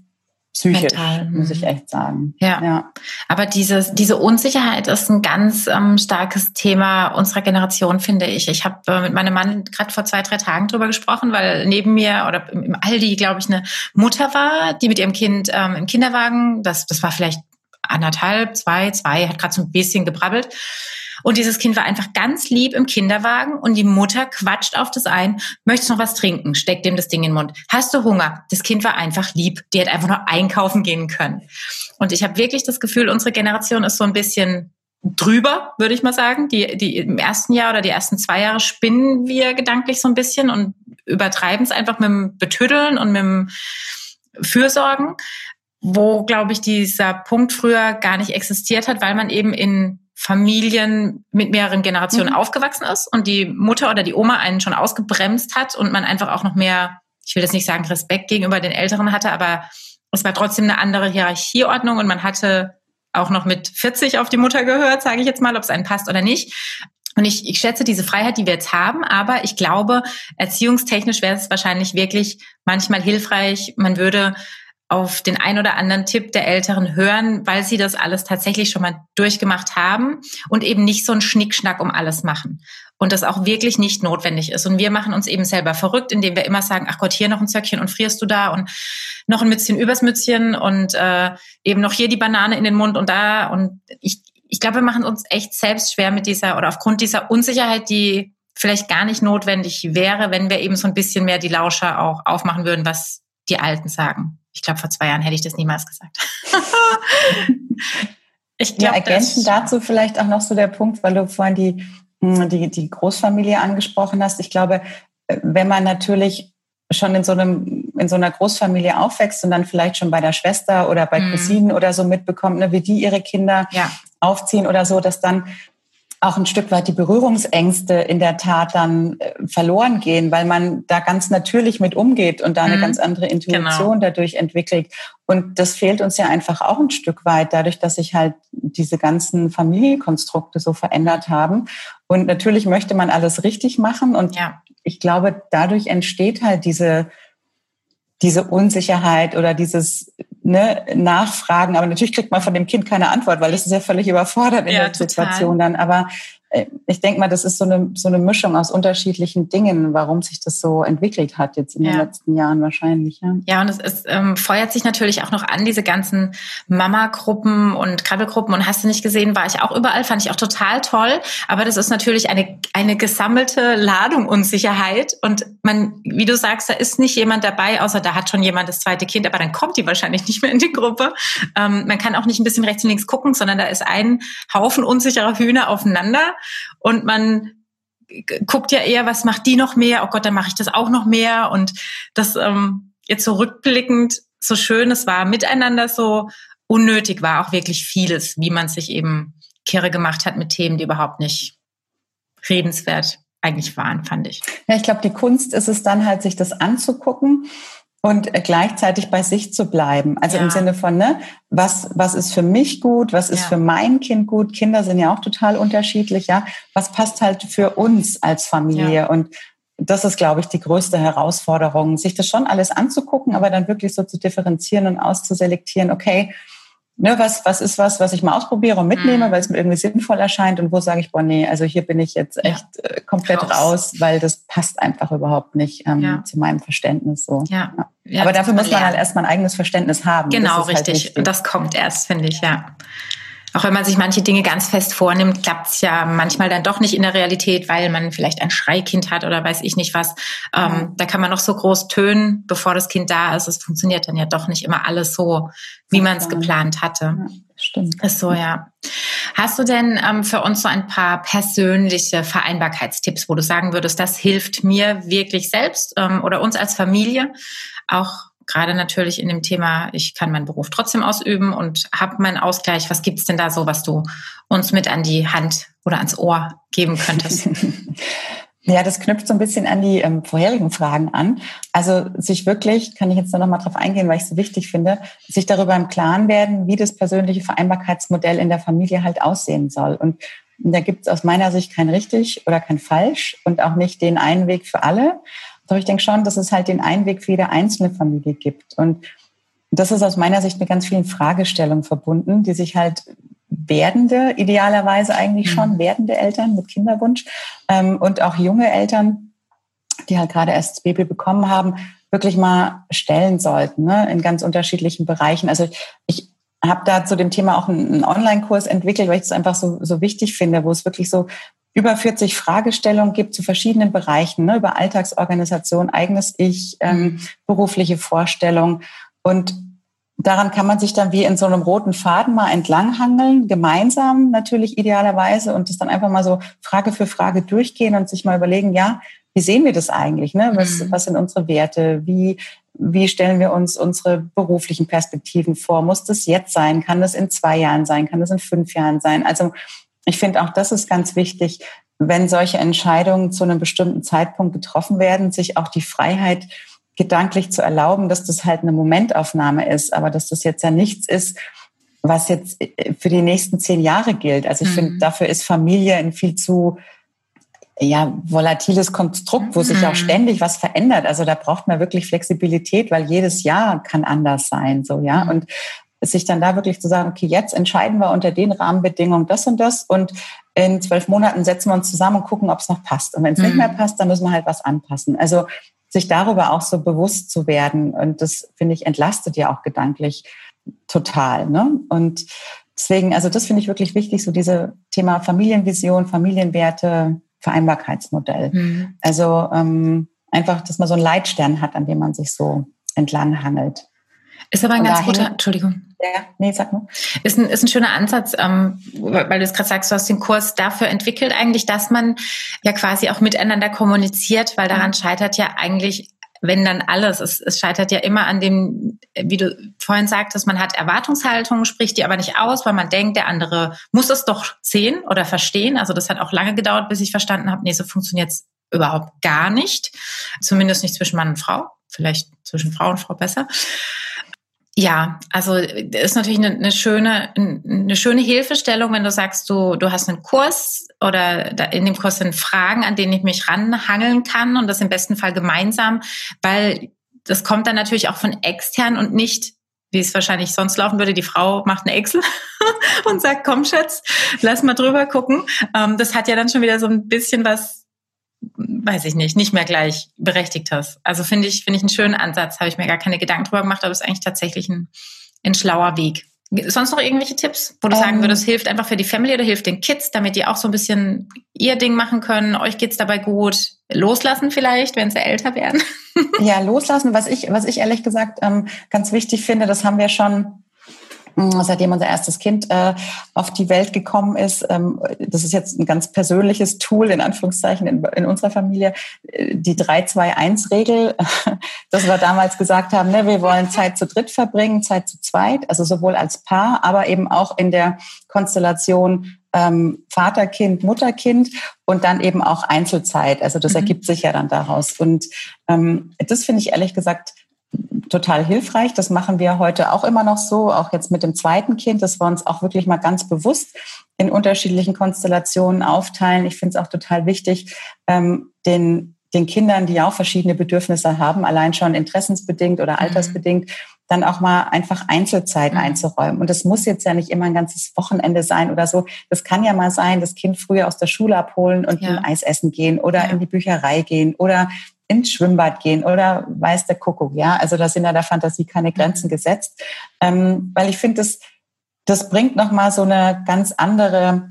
Speaker 2: psychisch, Mental. muss ich mhm. echt sagen.
Speaker 1: Ja. ja. Aber dieses, diese Unsicherheit ist ein ganz ähm, starkes Thema unserer Generation, finde ich. Ich habe äh, mit meinem Mann gerade vor zwei, drei Tagen drüber gesprochen, weil neben mir oder im, im Aldi, glaube ich, eine Mutter war, die mit ihrem Kind ähm, im Kinderwagen, das, das war vielleicht anderthalb, zwei, zwei, hat gerade so ein bisschen gebrabbelt. Und dieses Kind war einfach ganz lieb im Kinderwagen und die Mutter quatscht auf das ein, möchtest noch was trinken, steckt dem das Ding in den Mund. Hast du Hunger? Das Kind war einfach lieb. Die hätte einfach nur einkaufen gehen können. Und ich habe wirklich das Gefühl, unsere Generation ist so ein bisschen drüber, würde ich mal sagen. Die, die im ersten Jahr oder die ersten zwei Jahre spinnen wir gedanklich so ein bisschen und übertreiben es einfach mit dem Betüddeln und mit dem Fürsorgen, wo, glaube ich, dieser Punkt früher gar nicht existiert hat, weil man eben in Familien mit mehreren Generationen mhm. aufgewachsen ist und die Mutter oder die Oma einen schon ausgebremst hat und man einfach auch noch mehr, ich will jetzt nicht sagen Respekt gegenüber den Älteren hatte, aber es war trotzdem eine andere Hierarchieordnung und man hatte auch noch mit 40 auf die Mutter gehört, sage ich jetzt mal, ob es einen passt oder nicht. Und ich, ich schätze diese Freiheit, die wir jetzt haben, aber ich glaube, erziehungstechnisch wäre es wahrscheinlich wirklich manchmal hilfreich. Man würde auf den ein oder anderen Tipp der Älteren hören, weil sie das alles tatsächlich schon mal durchgemacht haben und eben nicht so ein Schnickschnack um alles machen. Und das auch wirklich nicht notwendig ist. Und wir machen uns eben selber verrückt, indem wir immer sagen, ach Gott, hier noch ein Zöckchen und frierst du da und noch ein Mützchen übers Mützchen und äh, eben noch hier die Banane in den Mund und da. Und ich, ich glaube, wir machen uns echt selbst schwer mit dieser oder aufgrund dieser Unsicherheit, die vielleicht gar nicht notwendig wäre, wenn wir eben so ein bisschen mehr die Lauscher auch aufmachen würden, was die Alten sagen. Ich glaube, vor zwei Jahren hätte ich das niemals gesagt.
Speaker 2: ich glaub, ja, ergänzend dazu vielleicht auch noch so der Punkt, weil du vorhin die, hm, die, die Großfamilie angesprochen hast. Ich glaube, äh, wenn man natürlich schon in so einem in so einer Großfamilie aufwächst und dann vielleicht schon bei der Schwester oder bei mhm. Cousinen oder so mitbekommt, ne, wie die ihre Kinder ja. aufziehen oder so, dass dann auch ein Stück weit die Berührungsängste in der Tat dann äh, verloren gehen, weil man da ganz natürlich mit umgeht und da eine mhm. ganz andere Intuition genau. dadurch entwickelt. Und das fehlt uns ja einfach auch ein Stück weit, dadurch, dass sich halt diese ganzen Familienkonstrukte so verändert haben. Und natürlich möchte man alles richtig machen. Und ja. ich glaube, dadurch entsteht halt diese, diese Unsicherheit oder dieses ne, nachfragen. Aber natürlich kriegt man von dem Kind keine Antwort, weil das ist ja völlig überfordert in ja, der total. Situation dann. Aber ich denke mal, das ist so eine, so eine Mischung aus unterschiedlichen Dingen, warum sich das so entwickelt hat jetzt in ja. den letzten Jahren wahrscheinlich.
Speaker 1: Ja, ja und es ist, ähm, feuert sich natürlich auch noch an, diese ganzen Mama-Gruppen und Krabbelgruppen. Und hast du nicht gesehen, war ich auch überall, fand ich auch total toll. Aber das ist natürlich eine, eine gesammelte Ladung Unsicherheit. Und man, wie du sagst, da ist nicht jemand dabei, außer da hat schon jemand das zweite Kind, aber dann kommt die wahrscheinlich nicht mehr in die Gruppe. Ähm, man kann auch nicht ein bisschen rechts und links gucken, sondern da ist ein Haufen unsicherer Hühner aufeinander und man guckt ja eher, was macht die noch mehr? Oh Gott, dann mache ich das auch noch mehr. Und das ähm, jetzt so rückblickend so schön es war, miteinander so unnötig war auch wirklich vieles, wie man sich eben kirre gemacht hat mit Themen, die überhaupt nicht redenswert eigentlich waren, fand ich.
Speaker 2: Ja, ich glaube, die Kunst ist es dann halt, sich das anzugucken und gleichzeitig bei sich zu bleiben. Also ja. im Sinne von, ne, was, was ist für mich gut, was ist ja. für mein Kind gut? Kinder sind ja auch total unterschiedlich, ja. Was passt halt für uns als Familie? Ja. Und das ist, glaube ich, die größte Herausforderung, sich das schon alles anzugucken, aber dann wirklich so zu differenzieren und auszuselektieren, okay, ne, was, was ist was, was ich mal ausprobiere und mitnehme, mhm. weil es mir irgendwie sinnvoll erscheint und wo sage ich, boah, nee, also hier bin ich jetzt echt ja. äh, komplett raus. raus. weil das passt einfach überhaupt nicht ähm, ja. zu meinem Verständnis so. Ja. ja. Aber dafür muss man halt erstmal ein eigenes Verständnis haben.
Speaker 1: Genau, halt richtig. Halt und das kommt erst, finde ich, ja auch wenn man sich manche Dinge ganz fest vornimmt, klappt es ja manchmal dann doch nicht in der Realität, weil man vielleicht ein Schreikind hat oder weiß ich nicht was. Ähm. Da kann man noch so groß tönen, bevor das Kind da ist. Es funktioniert dann ja doch nicht immer alles so, wie man es geplant hatte. Ja,
Speaker 2: stimmt.
Speaker 1: Ist so, ja. Hast du denn ähm, für uns so ein paar persönliche Vereinbarkeitstipps, wo du sagen würdest, das hilft mir wirklich selbst ähm, oder uns als Familie auch gerade natürlich in dem Thema, ich kann meinen Beruf trotzdem ausüben und habe meinen Ausgleich. Was gibt's denn da so, was du uns mit an die Hand oder ans Ohr geben könntest?
Speaker 2: Ja, das knüpft so ein bisschen an die ähm, vorherigen Fragen an. Also sich wirklich, kann ich jetzt noch mal drauf eingehen, weil ich es so wichtig finde, sich darüber im Klaren werden, wie das persönliche Vereinbarkeitsmodell in der Familie halt aussehen soll. Und da gibt es aus meiner Sicht kein richtig oder kein falsch und auch nicht den einen Weg für alle. Doch ich denke schon, dass es halt den einen Weg für jede einzelne Familie gibt. Und das ist aus meiner Sicht mit ganz vielen Fragestellungen verbunden, die sich halt werdende, idealerweise eigentlich schon mhm. werdende Eltern mit Kinderwunsch ähm, und auch junge Eltern, die halt gerade erst das Baby bekommen haben, wirklich mal stellen sollten, ne, in ganz unterschiedlichen Bereichen. Also ich habe da zu dem Thema auch einen, Online-Kurs entwickelt, weil ich es einfach so, so wichtig finde, wo es wirklich so über 40 Fragestellungen gibt zu verschiedenen Bereichen, ne, über Alltagsorganisation, eigenes Ich, ähm, mhm. berufliche Vorstellung. Und daran kann man sich dann wie in so einem roten Faden mal entlanghangeln, gemeinsam natürlich idealerweise und das dann einfach mal so Frage für Frage durchgehen und sich mal überlegen, ja, wie sehen wir das eigentlich? Ne? Was, mhm. was sind unsere Werte? Wie, wie stellen wir uns unsere beruflichen Perspektiven vor? Muss das jetzt sein? Kann das in zwei Jahren sein? Kann das in fünf Jahren sein? Also ich finde auch das ist ganz wichtig, wenn solche Entscheidungen zu einem bestimmten Zeitpunkt getroffen werden, sich auch die Freiheit gedanklich zu erlauben, dass das halt eine Momentaufnahme ist, aber dass das jetzt ja nichts ist, was jetzt äh, für die nächsten zehn Jahre gilt. Also ich mhm. finde, dafür ist Familie ein viel zu ja, volatiles Konstrukt, wo sich auch mhm. ständig was verändert. Also da braucht man wirklich Flexibilität, weil jedes Jahr kann anders sein, so, ja. Mhm. Und sich dann da wirklich zu sagen, okay, jetzt entscheiden wir unter den Rahmenbedingungen das und das und in zwölf Monaten setzen wir uns zusammen und gucken, ob es noch passt. Und wenn es mhm. nicht mehr passt, dann müssen wir halt was anpassen. Also sich darüber auch so bewusst zu werden. Und das, finde ich, entlastet ja auch gedanklich total. Ne? Und deswegen, also das finde ich wirklich wichtig, so diese Thema Familienvision, Familienwerte, Vereinbarkeitsmodell. Mhm. Also ähm, einfach, dass man so einen Leitstern hat, an dem man sich so entlang hangelt.
Speaker 1: Ist aber ein Und ganz guter, Entschuldigung.
Speaker 2: Ja, nee, sag nur.
Speaker 1: Ist ein, ist ein schöner Ansatz, ähm, weil du es gerade sagst, du hast den Kurs dafür entwickelt eigentlich, dass man ja quasi auch miteinander kommuniziert, weil daran mhm. scheitert ja eigentlich wenn dann alles, es, es scheitert ja immer an dem, wie du vorhin sagtest, man hat Erwartungshaltungen, spricht die aber nicht aus, weil man denkt, der andere muss es doch sehen oder verstehen. Also das hat auch lange gedauert, bis ich verstanden habe, nee, so funktioniert es überhaupt gar nicht. Zumindest nicht zwischen Mann und Frau. Vielleicht zwischen Frau und Frau besser. Ja, also ist natürlich eine, eine, schöne eine schöne Hilfestellung, wenn du sagst, du du hast einen Kurs oder in dem Kurs sind Fragen, an denen ich mich ranhangeln kann und das im besten Fall gemeinsam, weil das kommt dann natürlich auch von extern und nicht wie es wahrscheinlich sonst laufen würde, die Frau macht eine Excel und sagt, komm Schatz, lass mal drüber gucken. Ähm, das hat ja dann schon wieder so ein bisschen was weiß ich nicht, nicht mehr gleich berechtigt hast. Also finde ich, finde ich einen schönen Ansatz, habe ich mir gar keine Gedanken drüber gemacht, aber es ist eigentlich tatsächlich ein, ein schlauer Weg. Sonst noch irgendwelche Tipps, wo du ähm, sagen würdest, hilft einfach für die Family oder hilft den Kids, damit die auch so ein bisschen ihr Ding machen können, euch geht's dabei gut, loslassen vielleicht, wenn sie älter werden?
Speaker 2: ja, loslassen, was ich, was ich ehrlich gesagt ähm, ganz wichtig finde, das haben wir schon seitdem unser erstes Kind äh, auf die Welt gekommen ist. Ähm, das ist jetzt ein ganz persönliches Tool, in Anführungszeichen, in, in unserer Familie, äh, die 3-2-1-Regel, dass wir damals gesagt haben, ne, wir wollen Zeit zu dritt verbringen, Zeit zu zweit, also sowohl als Paar, aber eben auch in der Konstellation ähm, Vater, Kind, Mutter, Kind und dann eben auch Einzelzeit. Also das mhm. ergibt sich ja dann daraus. Und ähm, das finde ich ehrlich gesagt total hilfreich. Das machen wir heute auch immer noch so, auch jetzt mit dem zweiten Kind, dass wir uns auch wirklich mal ganz bewusst in unterschiedlichen Konstellationen aufteilen. Ich finde es auch total wichtig, ähm, den, den Kindern, die auch verschiedene Bedürfnisse haben, allein schon interessensbedingt oder mhm. altersbedingt, dann auch mal einfach Einzelzeit mhm. einzuräumen. Und das muss jetzt ja nicht immer ein ganzes Wochenende sein oder so. Das kann ja mal sein, das Kind früher aus der Schule abholen und ja. ein Eis essen gehen oder ja. in die Bücherei gehen oder ins Schwimmbad gehen oder weiß der Kuckuck, ja. Also da sind ja der Fantasie keine Grenzen gesetzt. Ähm, weil ich finde, das, das bringt nochmal so eine ganz andere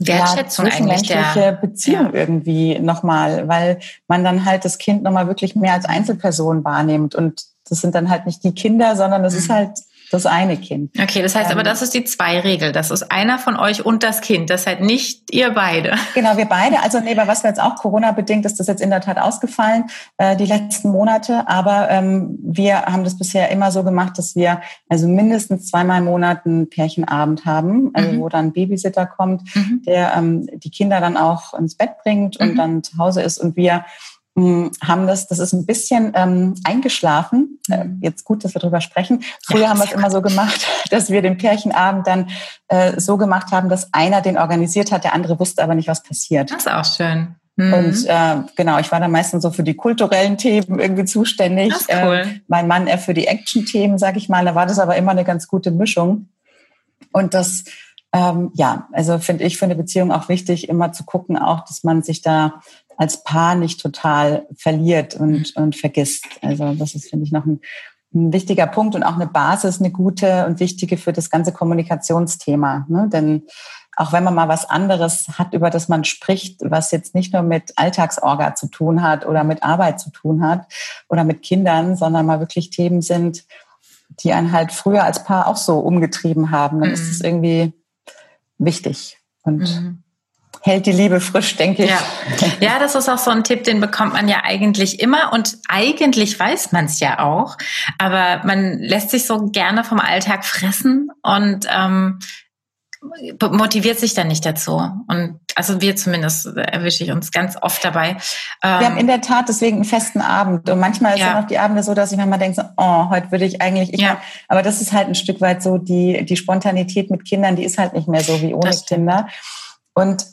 Speaker 1: Wertschätzung ja,
Speaker 2: zwischenmenschliche der, Beziehung ja. irgendwie nochmal, weil man dann halt das Kind nochmal wirklich mehr als Einzelperson wahrnimmt. Und das sind dann halt nicht die Kinder, sondern das mhm. ist halt das eine Kind.
Speaker 1: Okay, das heißt ähm, aber, das ist die Zwei-Regel. Das ist einer von euch und das Kind. Das seid nicht ihr beide.
Speaker 2: Genau, wir beide. Also nee, bei was wir jetzt auch Corona-bedingt ist das jetzt in der Tat ausgefallen, äh, die letzten Monate. Aber ähm, wir haben das bisher immer so gemacht, dass wir also mindestens zweimal im Monat einen Pärchenabend haben, also mhm. wo dann ein Babysitter kommt, mhm. der ähm, die Kinder dann auch ins Bett bringt und mhm. dann zu Hause ist und wir haben das, das ist ein bisschen ähm, eingeschlafen. Äh, mhm. jetzt gut, dass wir darüber sprechen. Früher ja, haben wir es immer so gemacht, dass wir den Pärchenabend dann äh, so gemacht haben, dass einer den organisiert hat, der andere wusste aber nicht, was passiert.
Speaker 1: Das ist auch schön.
Speaker 2: Mhm. Und äh, genau, ich war dann meistens so für die kulturellen Themen irgendwie zuständig. Das ist cool. Äh, mein Mann eher für die Action-Themen, sag ich mal. Da war das aber immer eine ganz gute Mischung. Und das, ähm, ja, also finde ich für eine Beziehung auch wichtig, immer zu gucken, auch, dass man sich da als Paar nicht total verliert und, und vergisst. Also das ist, finde ich, noch ein, ein wichtiger Punkt und auch eine Basis, eine gute und wichtige für das ganze Kommunikationsthema. Ne? Denn auch wenn man mal was anderes hat, über das man spricht, was jetzt nicht nur mit Alltagsorga zu tun hat oder mit Arbeit zu tun hat oder mit Kindern, sondern mal wirklich Themen sind, die einen halt früher als Paar auch so umgetrieben haben, dann mhm. ist es irgendwie wichtig. Und mhm hält die Liebe frisch, denke ich.
Speaker 1: Ja. ja, das ist auch so ein Tipp, den bekommt man ja eigentlich immer und eigentlich weiß man es ja auch, aber man lässt sich so gerne vom Alltag fressen und ähm, motiviert sich dann nicht dazu. Und also wir zumindest erwische ich uns ganz oft dabei.
Speaker 2: Wir haben in der Tat deswegen einen festen Abend. Und manchmal ja. sind auch die Abende so, dass ich manchmal denke, so, oh, heute würde ich eigentlich, ich ja. Mal, aber das ist halt ein Stück weit so, die, die Spontanität mit Kindern, die ist halt nicht mehr so wie ohne Kinder. Und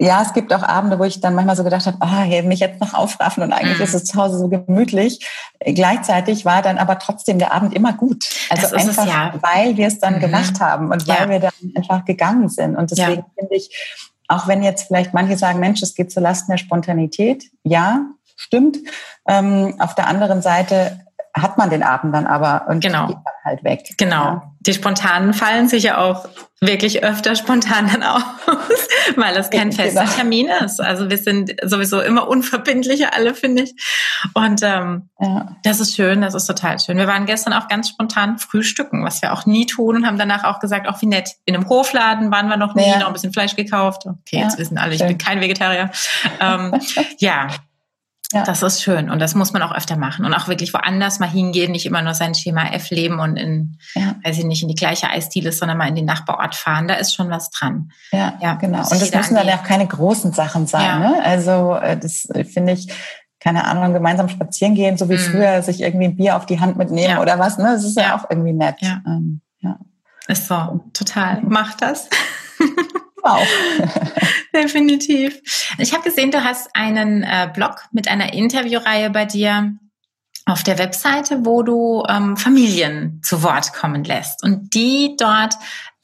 Speaker 2: ja, es gibt auch Abende, wo ich dann manchmal so gedacht habe, ah, oh, mich jetzt noch aufraffen und eigentlich mhm. ist es zu Hause so gemütlich. Gleichzeitig war dann aber trotzdem der Abend immer gut. Also einfach, es, ja. weil wir es dann mhm. gemacht haben und weil wir dann einfach gegangen sind. Und deswegen ja. finde ich, auch wenn jetzt vielleicht manche sagen, Mensch, es geht zu Lasten der Spontanität. Ja, stimmt. Ähm, auf der anderen Seite hat man den Abend dann aber und
Speaker 1: genau.
Speaker 2: geht dann halt weg.
Speaker 1: Genau. Ja. Die Spontanen fallen sich ja auch wirklich öfter spontan dann aus, weil es kein fester genau. Termin ist. Also wir sind sowieso immer unverbindlicher alle, finde ich. Und ähm, ja. das ist schön, das ist total schön. Wir waren gestern auch ganz spontan frühstücken, was wir auch nie tun und haben danach auch gesagt, auch wie nett. In einem Hofladen waren wir noch nie, ja. noch ein bisschen Fleisch gekauft. Okay, jetzt wissen alle, ich schön. bin kein Vegetarier. Ähm, ja, ja. Das ist schön und das muss man auch öfter machen und auch wirklich woanders mal hingehen, nicht immer nur sein Schema F leben und in, ja. weiß ich nicht, in die gleiche Eisdiele, sondern mal in den Nachbarort fahren. Da ist schon was dran.
Speaker 2: Ja, ja genau. Und das müssen dann auch keine großen Sachen sein. Ja. Ne? Also äh, das äh, finde ich, keine Ahnung, gemeinsam spazieren gehen, so wie mhm. früher, sich irgendwie ein Bier auf die Hand mitnehmen oder was. Ne? Das ist ja, auch irgendwie nett. Ja. Ähm,
Speaker 1: ja. Ist so, total. Macht das.
Speaker 2: auch.
Speaker 1: Definitiv. Ich habe gesehen, du hast einen äh, Blog mit einer Interviewreihe bei dir auf der Webseite, wo du ähm, Familien zu Wort kommen lässt und die dort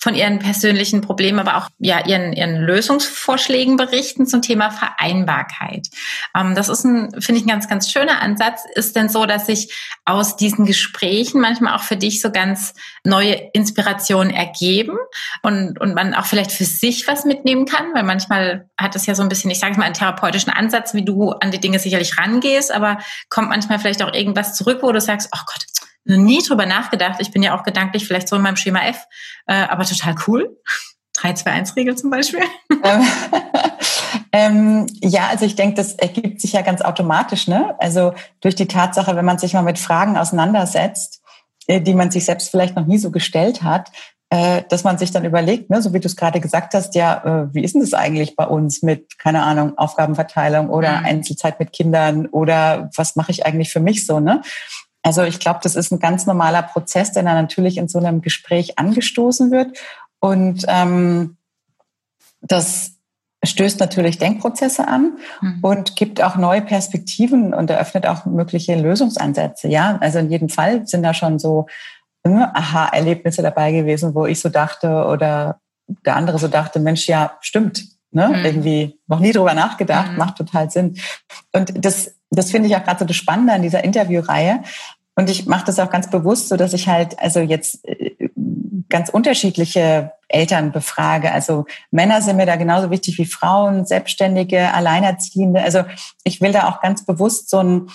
Speaker 1: von ihren persönlichen Problemen, aber auch ja ihren, ihren Lösungsvorschlägen berichten zum Thema Vereinbarkeit. Ähm, das ist ein, finde ich, ein ganz, ganz schöner Ansatz. Ist denn so, dass sich aus diesen Gesprächen manchmal auch für dich so ganz neue Inspirationen ergeben und, und man auch vielleicht für sich was mitnehmen kann? Weil manchmal hat es ja so ein bisschen, ich sage mal, einen therapeutischen Ansatz, wie du an die Dinge sicherlich rangehst, aber kommt manchmal vielleicht auch irgendwas zurück, wo du sagst, oh Gott, nie drüber nachgedacht. Ich bin ja auch gedanklich vielleicht so in meinem Schema F, äh, aber total cool. 3-2-1-Regel zum Beispiel?
Speaker 2: Ähm, ähm, ja, also ich denke, das ergibt sich ja ganz automatisch. Ne? Also durch die Tatsache, wenn man sich mal mit Fragen auseinandersetzt, äh, die man sich selbst vielleicht noch nie so gestellt hat, äh, dass man sich dann überlegt, ne, so wie du es gerade gesagt hast, ja, äh, wie ist denn das eigentlich bei uns mit, keine Ahnung, Aufgabenverteilung oder mhm. Einzelzeit mit Kindern oder was mache ich eigentlich für mich so, ne? Also ich glaube, das ist ein ganz normaler Prozess, der dann natürlich in so einem Gespräch angestoßen wird. Und ähm, das stößt natürlich Denkprozesse an mhm. und gibt auch neue Perspektiven und eröffnet auch mögliche Lösungsansätze. Ja, also in jedem Fall sind da schon so ne, Aha-Erlebnisse dabei gewesen, wo ich so dachte oder der andere so dachte, Mensch, ja, stimmt. Ne? Mhm. Irgendwie noch nie drüber nachgedacht, mhm. macht total Sinn. Und das das finde ich auch gerade so das Spannende an dieser Interviewreihe. Und ich mache das auch ganz bewusst, so dass ich halt also jetzt äh, ganz unterschiedliche Eltern befrage. Also Männer sind mir da genauso wichtig wie Frauen, Selbstständige, Alleinerziehende. Also ich will da auch ganz bewusst so ein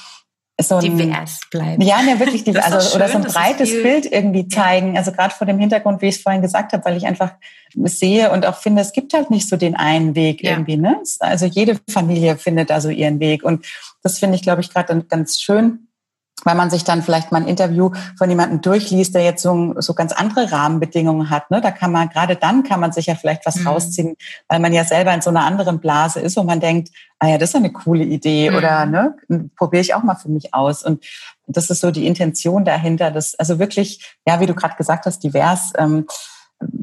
Speaker 2: so ein, divers bleibt. Ja, ne, wirklich divers. Also, schön, oder so ein breites Bild irgendwie zeigen. Also gerade vor dem Hintergrund, wie ich es vorhin gesagt habe, weil ich einfach sehe und auch finde, es gibt halt nicht so den einen Weg ja. irgendwie. Ne? Also jede Familie findet da so ihren Weg. Und das finde ich, glaube ich, gerade ganz schön, weil man sich dann vielleicht mal ein Interview von jemandem durchliest, der jetzt so, so ganz andere Rahmenbedingungen hat. Ne? Da kann man, gerade dann kann man sich ja vielleicht was mhm. rausziehen, weil man ja selber in so einer anderen Blase ist, wo man denkt, ah ja, das ist eine coole Idee mhm. oder ne, probiere ich auch mal für mich aus. Und das ist so die Intention dahinter, das also wirklich, ja, wie du gerade gesagt hast, divers. Ähm,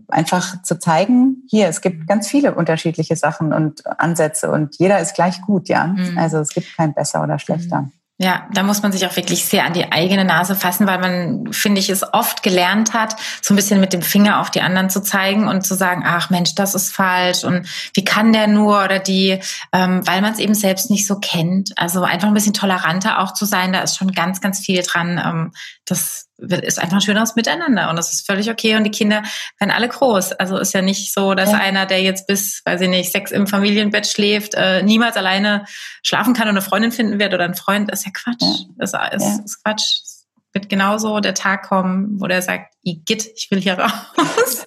Speaker 2: einfach zu zeigen, hier, es gibt ganz viele unterschiedliche Sachen und Ansätze und jeder ist gleich gut, ja. Mhm. Also es gibt kein besser oder schlechter.
Speaker 1: Ja, da muss man sich auch wirklich sehr an die eigene Nase fassen, weil man, finde ich, es oft gelernt hat, so ein bisschen mit dem Finger auf die anderen zu zeigen und zu sagen, ach Mensch, das ist falsch und wie kann der nur oder die, ähm, weil man es eben selbst nicht so kennt. Also einfach ein bisschen toleranter auch zu sein, da ist schon ganz, ganz viel dran. Ähm, das ist einfach ein schöneres Miteinander und das ist völlig okay und die Kinder werden alle groß. Also ist ja nicht so, dass ja. einer, der jetzt bis, weiß ich nicht, sechs im Familienbett schläft, äh, niemals alleine schlafen kann und eine Freundin finden wird oder ein Freund. Das ist ja Quatsch. Ja. Das ist, ja. ist Quatsch. Es wird genauso der Tag kommen, wo der sagt, Igitt, ich will hier raus.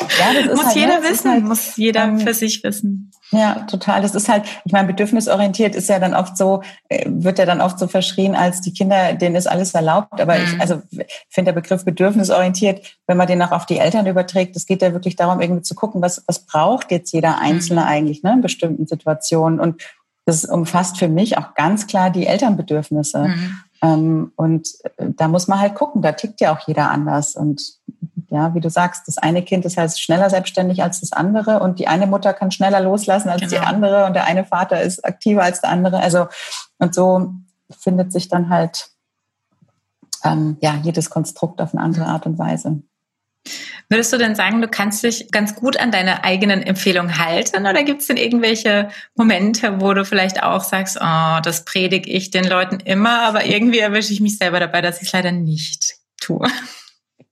Speaker 1: Ja, das muss halt, jeder ne, wissen, halt, muss jeder ähm, für sich wissen.
Speaker 2: Ja, total. Das ist halt, ich meine, bedürfnisorientiert ist ja dann oft so, äh, wird ja dann oft so verschrien, als die Kinder, denen ist alles erlaubt. Aber mhm. ich, also finde der Begriff bedürfnisorientiert, wenn man den auch auf die Eltern überträgt, es geht ja wirklich darum, irgendwie zu gucken, was, was braucht jetzt jeder Einzelne mhm. eigentlich ne, in bestimmten Situationen. Und das umfasst für mich auch ganz klar die Elternbedürfnisse. Mhm. Ähm, und äh, da muss man halt gucken, da tickt ja auch jeder anders. Und ja, wie du sagst, das eine Kind ist halt schneller selbstständig als das andere und die eine Mutter kann schneller loslassen als genau. die andere und der eine Vater ist aktiver als der andere. Also und so findet sich dann halt ähm, ja jedes Konstrukt auf eine andere Art und Weise.
Speaker 1: Würdest du denn sagen, du kannst dich ganz gut an deine eigenen Empfehlungen halten oder gibt es denn irgendwelche Momente, wo du vielleicht auch sagst, oh, das predige ich den Leuten immer, aber irgendwie erwische ich mich selber dabei, dass ich es leider nicht tue?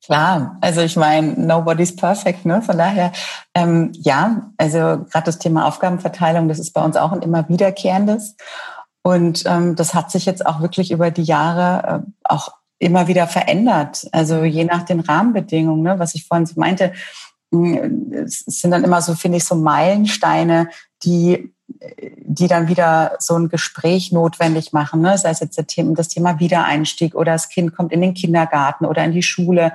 Speaker 2: Klar, also ich meine, nobody's perfect, ne? Von daher, ähm, ja, also gerade das Thema Aufgabenverteilung, das ist bei uns auch ein immer wiederkehrendes. Und ähm, das hat sich jetzt auch wirklich über die Jahre äh, auch immer wieder verändert. Also je nach den Rahmenbedingungen, ne? was ich vorhin so meinte, es sind dann immer so, finde ich, so Meilensteine, die die dann wieder so ein Gespräch notwendig machen, ne? sei es jetzt das Thema Wiedereinstieg oder das Kind kommt in den Kindergarten oder in die Schule.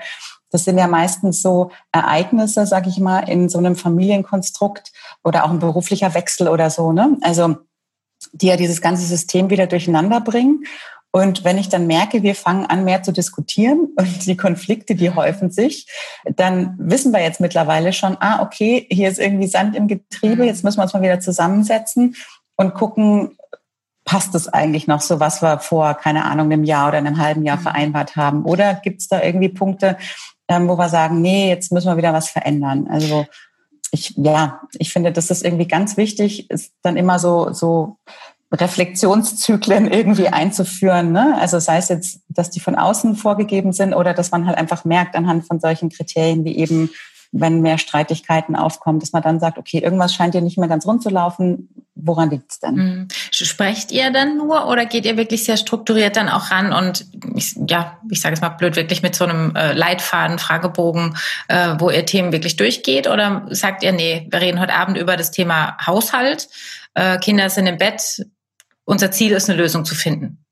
Speaker 2: Das sind ja meistens so Ereignisse, sag ich mal, in so einem Familienkonstrukt oder auch ein beruflicher Wechsel oder so. Ne? Also die ja dieses ganze System wieder durcheinander bringen. Und wenn ich dann merke, wir fangen an, mehr zu diskutieren und die Konflikte, die häufen sich, dann wissen wir jetzt mittlerweile schon, ah, okay, hier ist irgendwie Sand im Getriebe, jetzt müssen wir uns mal wieder zusammensetzen und gucken, passt es eigentlich noch so, was wir vor, keine Ahnung, einem Jahr oder einem halben Jahr mhm. vereinbart haben? Oder gibt es da irgendwie Punkte, ähm, wo wir sagen, nee, jetzt müssen wir wieder was verändern? Also ich, ja, ich finde, das ist irgendwie ganz wichtig, ist dann immer so, so Reflexionszyklen irgendwie einzuführen. Ne? Also sei es jetzt, dass die von außen vorgegeben sind oder dass man halt einfach merkt anhand von solchen Kriterien wie eben, wenn mehr Streitigkeiten aufkommen, dass man dann sagt, okay, irgendwas scheint hier nicht mehr ganz rund zu laufen. Woran liegt es denn? Mhm.
Speaker 1: Sprecht ihr dann nur oder geht ihr wirklich sehr strukturiert dann auch ran und ich, ja, ich sage es mal blöd, wirklich mit so einem äh, Leitfaden, Fragebogen, äh, wo ihr Themen wirklich durchgeht? Oder sagt ihr, nee, wir reden heute Abend über das Thema Haushalt, äh, Kinder sind im Bett, unser Ziel ist, eine Lösung zu finden?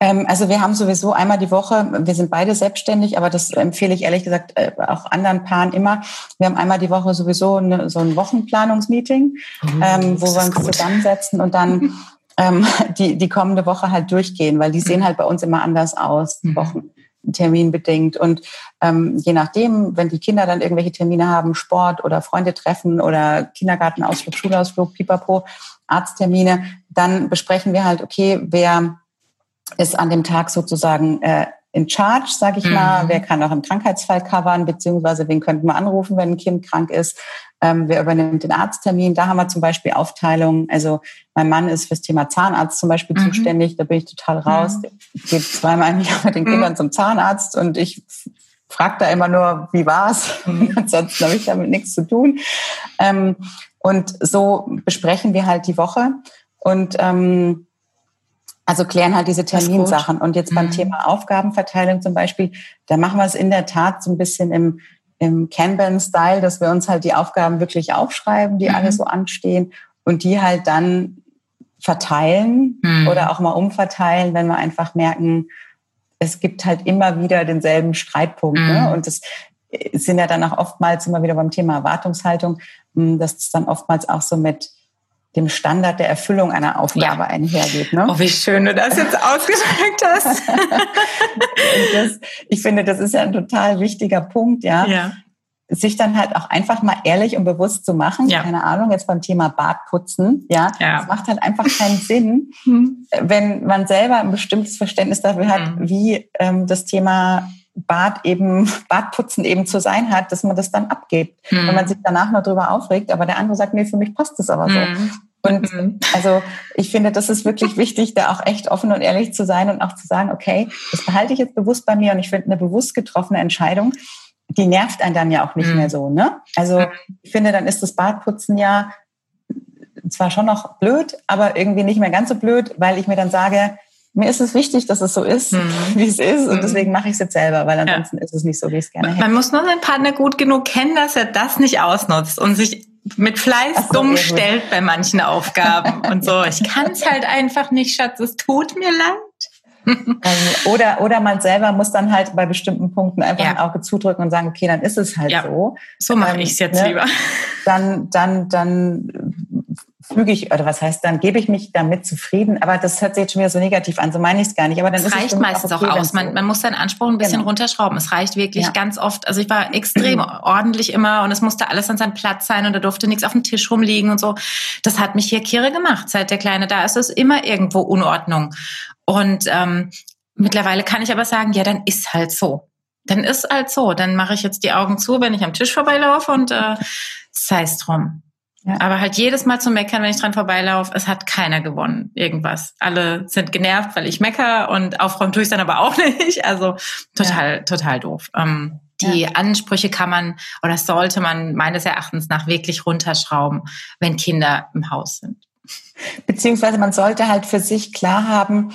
Speaker 2: Ähm, also wir haben sowieso einmal die Woche, wir sind beide selbstständig, aber das empfehle ich ehrlich gesagt äh, auch anderen Paaren immer. Wir haben einmal die Woche sowieso eine, so ein Wochenplanungsmeeting, oh, ähm, wo wir uns gut. zusammensetzen und dann ähm, die, die kommende Woche halt durchgehen, weil die sehen mhm. halt bei uns immer anders aus, mhm. Wochen terminbedingt. Und ähm, je nachdem, wenn die Kinder dann irgendwelche Termine haben, Sport oder Freunde treffen oder Kindergartenausflug, Schulausflug, Pipapo, Arzttermine, dann besprechen wir halt, okay, wer ist an dem Tag sozusagen äh, in charge, sage ich mhm. mal. Wer kann auch im Krankheitsfall covern, beziehungsweise wen könnten wir anrufen, wenn ein Kind krank ist. Ähm, wer übernimmt den Arzttermin? Da haben wir zum Beispiel Aufteilungen. Also mein Mann ist fürs Thema Zahnarzt zum Beispiel mhm. zuständig. Da bin ich total raus. Mhm. Geht zweimal im Jahr mit den Kindern mhm. zum Zahnarzt und ich frage da immer nur, wie war's? Mhm. Ansonsten habe ich damit nichts zu tun. Ähm, und so besprechen wir halt die Woche. Und ähm, Also klären halt diese Terminsachen. Und jetzt beim mhm. Thema Aufgabenverteilung zum Beispiel, da machen wir es in der Tat so ein bisschen im, im Kanban-Style, dass wir uns halt die Aufgaben wirklich aufschreiben, die mhm. alle so anstehen und die halt dann verteilen mhm. oder auch mal umverteilen, wenn wir einfach merken, es gibt halt immer wieder denselben Streitpunkt. Ne? Mhm. Ne? Und das sind ja dann auch oftmals immer wieder beim Thema Erwartungshaltung, hm, dass es dann oftmals auch so mit dem Standard der Erfüllung einer Aufgabe ja. einhergeht. Ne?
Speaker 1: Oh, wie schön du das jetzt ausgedrückt hast.
Speaker 2: das, ich finde, das ist ja ein total wichtiger Punkt, ja. ja. Sich dann halt auch einfach mal ehrlich und bewusst zu machen, ja. keine Ahnung, jetzt beim Thema Bartputzen, ja, ja. das macht halt einfach keinen Sinn, hm. wenn man selber ein bestimmtes Verständnis dafür hat, hm. wie ähm, das Thema Bad eben, Badputzen eben zu sein hat, dass man das dann abgibt. Mhm. Wenn man sich danach nur drüber aufregt, aber der andere sagt, nee, für mich passt das aber so. Mhm. Und mhm. also ich finde, das ist wirklich wichtig, da auch echt offen und ehrlich zu sein und auch zu sagen, okay, das behalte ich jetzt bewusst bei mir und ich finde eine bewusst getroffene Entscheidung, die nervt einen dann ja auch nicht mhm. mehr so. Ne? Also mhm. ich finde, dann ist das Badputzen ja zwar schon noch blöd, aber irgendwie nicht mehr ganz so blöd, weil ich mir dann sage, mir ist es wichtig, dass es so ist, mhm. wie es ist. Und mhm. deswegen mache ich es jetzt selber, weil ansonsten ja. ist es nicht so, wie ich es gerne hätte.
Speaker 1: Man muss nur seinen Partner gut genug kennen, dass er das nicht ausnutzt und sich mit Fleiß so, dumm stellt bei manchen Aufgaben und so. Ich kann es halt einfach nicht, Schatz. Es tut mir leid.
Speaker 2: Ähm, oder, oder man selber muss dann halt bei bestimmten Punkten einfach ja. ein Auge zudrücken und sagen, okay, dann ist es halt ja. so.
Speaker 1: So mache ähm, ich es jetzt ne? lieber.
Speaker 2: Dann, dann, dann füge ich, oder was heißt dann, gebe ich mich damit zufrieden, aber das hört sich jetzt schon wieder so negativ an, so meine ich es gar nicht. Aber dann
Speaker 1: es reicht meistens auch, okay, auch aus. Man, man muss seinen Anspruch ein bisschen genau. runterschrauben. Es reicht wirklich ja. ganz oft. Also ich war extrem ordentlich immer und es musste alles an seinem Platz sein und da durfte nichts auf dem Tisch rumliegen und so. Das hat mich hier Kirre gemacht. Seit der Kleine da ist, ist immer irgendwo Unordnung. Und ähm, mittlerweile kann ich aber sagen, ja, dann ist halt so. Dann ist halt so. Dann mache ich jetzt die Augen zu, wenn ich am Tisch vorbeilaufe und äh, sei es drum. Ja. Aber halt jedes Mal zu meckern, wenn ich dran vorbeilaufe, es hat keiner gewonnen, irgendwas. Alle sind genervt, weil ich mecker und aufräumen tue ich dann aber auch nicht. Also total, ja. total doof. Ähm, die ja. Ansprüche kann man oder sollte man meines Erachtens nach wirklich runterschrauben, wenn Kinder im Haus sind.
Speaker 2: Beziehungsweise man sollte halt für sich klar haben,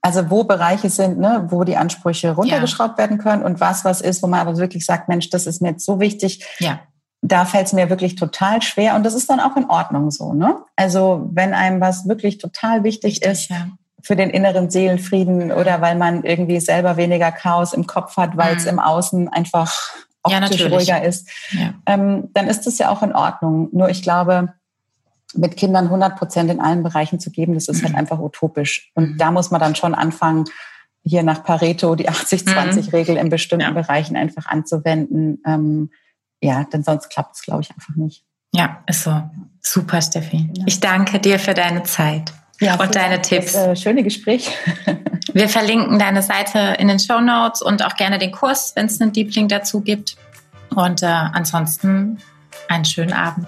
Speaker 2: also wo Bereiche sind, ne, wo die Ansprüche runtergeschraubt ja. werden können und was was ist, wo man aber wirklich sagt, Mensch, das ist mir jetzt so wichtig, ja da fällt es mir wirklich total schwer und das ist dann auch in Ordnung so. Ne? Also wenn einem was wirklich total wichtig Richtig, ist ja. für den inneren Seelenfrieden oder weil man irgendwie selber weniger Chaos im Kopf hat, weil es mhm. im Außen einfach optisch ja, ruhiger ist, ja. ähm, dann ist das ja auch in Ordnung. Nur ich glaube, mit Kindern 100 Prozent in allen Bereichen zu geben, das ist halt mhm. einfach utopisch. Und mhm. da muss man dann schon anfangen, hier nach Pareto die 80-20-Regel mhm. in bestimmten Bereichen einfach anzuwenden. Ähm, ja, denn sonst klappt es, glaube ich, einfach nicht.
Speaker 1: Ja, ist so. Super, Steffi. Ja. Ich danke dir für deine Zeit ja, und deine Dank Tipps. Das,
Speaker 2: äh, schöne Gespräch.
Speaker 1: Wir verlinken deine Seite in den Show Notes und auch gerne den Kurs, wenn es einen Liebling dazu gibt. Und äh, ansonsten einen schönen Abend.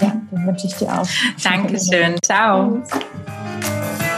Speaker 2: Ja, den wünsche ich dir auch.
Speaker 1: Dankeschön. Ciao. Tschüss.